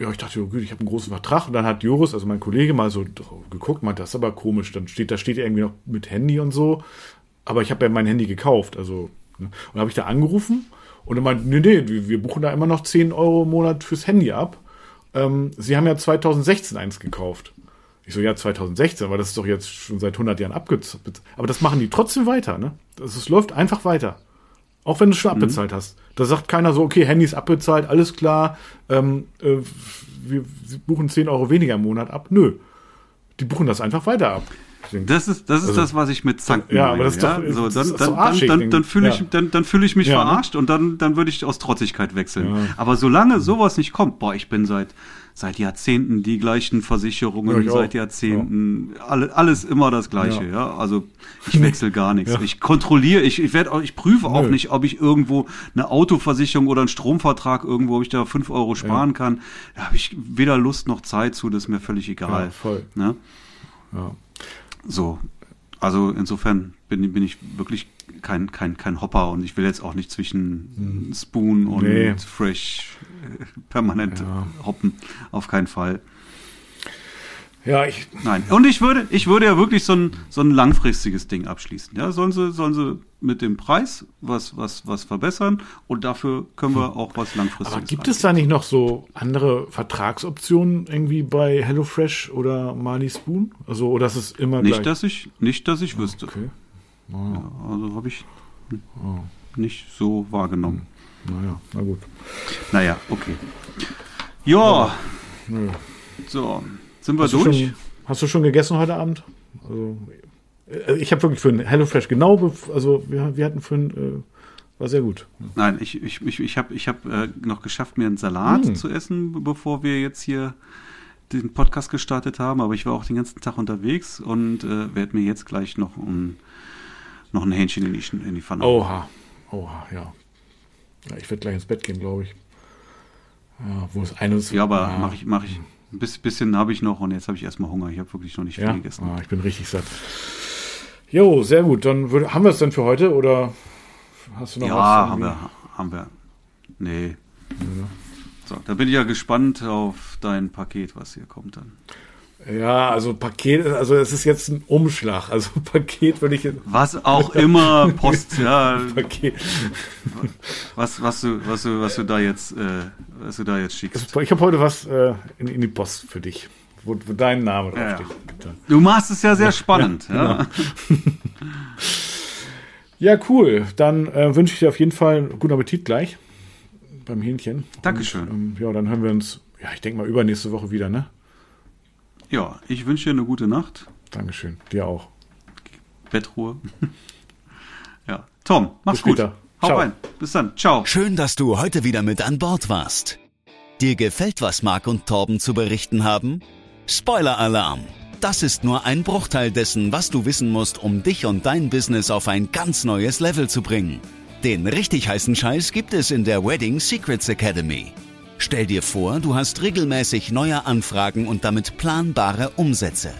ja, ich dachte, oh, gut, ich habe einen großen Vertrag. Und dann hat Joris, also mein Kollege, mal so geguckt, meinte, das ist aber komisch. Dann steht, da steht irgendwie noch mit Handy und so. Aber ich habe ja mein Handy gekauft, also. Ne? Und dann habe ich da angerufen und er meinte, nee, nee, wir, buchen da immer noch 10 Euro im Monat fürs Handy ab. Ähm, Sie haben ja 2016 eins gekauft. Ich so, ja, 2016, aber das ist doch jetzt schon seit 100 Jahren abgezahlt. Aber das machen die trotzdem weiter, ne? Das, es läuft einfach weiter. Auch wenn du es schon abbezahlt hast. Da sagt keiner so, okay, Handy ist abbezahlt, alles klar, ähm, äh, wir buchen 10 Euro weniger im Monat ab. Nö. Die buchen das einfach weiter ab. Das ist, das ist das, was ich mit Zanken Also, Ja, meine. aber das ist doch- so, dann, dann, so dann, dann, dann fühle ich, Ja. dann, dann fühle ich mich Ja, ne? verarscht und dann, dann würde ich aus Trotzigkeit wechseln. Aber solange sowas nicht kommt, boah, ich bin seit, seit Jahrzehnten die gleichen Versicherungen, Ja, auch. seit Jahrzehnten, alle, alles immer das Gleiche, Ja. ja. Also, ich wechsle gar nichts. Ja. Ich kontrolliere, ich, ich auch, ich prüfe auch Nö. nicht, ob ich irgendwo eine Autoversicherung oder einen Stromvertrag irgendwo, ob ich da fünf Euro sparen kann. Da habe ich weder Lust noch Zeit zu, das ist mir völlig egal. Ja, voll. Ne? Ja. So, also insofern bin, bin ich wirklich kein, kein, kein Hopper und ich will jetzt auch nicht zwischen Spoon und Nee. Fresh äh, permanent Ja. hoppen. Auf keinen Fall. Ja, ich, Nein. Und ich würde, ich würde ja wirklich so ein, so ein langfristiges Ding abschließen. Ja, sollen sie, sollen sie mit dem Preis was, was, was verbessern und dafür können wir auch was langfristiges aber gibt es da nicht noch so andere Vertragsoptionen irgendwie bei HelloFresh oder Marley Spoon? Also, oder ist es immer Nicht, gleich? dass ich, nicht, dass ich wüsste. Okay. Ja, also habe ich nicht so wahrgenommen. Naja, na gut. Naja, okay. Ja, Nö. so. Sind wir Hast du, durch? schon, hast du schon gegessen heute Abend? Also, äh, ich habe wirklich für ein HelloFresh genau, also wir, wir hatten für ein, äh, war sehr gut. Nein, ich, ich, ich, ich habe ich hab, äh, noch geschafft, mir einen Salat Hm. zu essen, be- bevor wir jetzt hier den Podcast gestartet haben. Aber ich war auch den ganzen Tag unterwegs und äh, werde mir jetzt gleich noch ein, noch ein Hähnchen in die, in die Pfanne. Oha, oha, ja. ja ich werde gleich ins Bett gehen, glaube ich. Ja, wo es eines. Ja, aber mache ich, mach ich. Ein bis- bisschen habe ich noch und jetzt habe ich erstmal Hunger. Ich habe wirklich noch nicht viel Ja, gegessen. ah, ich bin richtig satt. Jo, sehr gut. Dann würd, haben wir es denn für heute oder hast du noch Ja, was? haben wir, haben wir. Nee. So, da bin ich ja gespannt auf dein Paket, was hier kommt dann. Ja, also Paket, also es ist jetzt ein Umschlag. Also Paket würde ich jetzt. Was auch immer Post, ja, Paket. was, was du, was du, was du da jetzt, äh, was du da jetzt schickst. Ich habe heute was äh, in, in die Post für dich, wo, wo dein Name Ja, draufsteht. Ja. Du machst es ja sehr spannend, ja. ja, cool. Dann äh, wünsche ich dir auf jeden Fall einen guten Appetit gleich beim Hähnchen. Dankeschön. Und, ähm, ja, dann hören wir uns, ja, ich denke mal übernächste Woche wieder, ne? Ja, ich wünsche dir eine gute Nacht, Dankeschön. Dir auch. Bettruhe. ja, Tom, mach's Bis gut. Hau Ciao. rein. Bis dann. Ciao. Schön, dass du heute wieder mit an Bord warst. Dir gefällt, was Marc und Torben zu berichten haben? Spoiler-Alarm! Das ist nur ein Bruchteil dessen, was du wissen musst, um dich und dein Business auf ein ganz neues Level zu bringen. Den richtig heißen Scheiß gibt es in der Wedding Secrets Academy. Stell dir vor, du hast regelmäßig neue Anfragen und damit planbare Umsätze.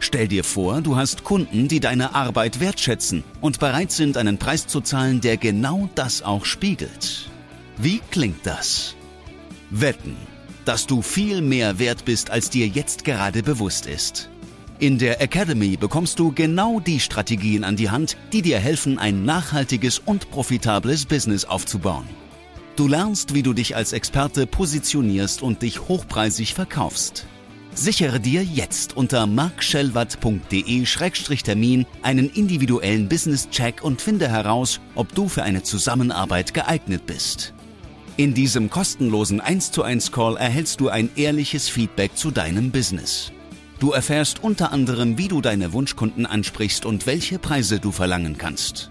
Stell dir vor, du hast Kunden, die deine Arbeit wertschätzen und bereit sind, einen Preis zu zahlen, der genau das auch spiegelt. Wie klingt das? Wetten, dass du viel mehr wert bist, als dir jetzt gerade bewusst ist. In der Academy bekommst du genau die Strategien an die Hand, die dir helfen, ein nachhaltiges und profitables Business aufzubauen. Du lernst, wie du dich als Experte positionierst und dich hochpreisig verkaufst. Sichere dir jetzt unter markschellwatt.de-termin einen individuellen Business-Check und finde heraus, ob du für eine Zusammenarbeit geeignet bist. In diesem kostenlosen 1 zu 1 Call erhältst du ein ehrliches Feedback zu deinem Business. Du erfährst unter anderem, wie du deine Wunschkunden ansprichst und welche Preise du verlangen kannst.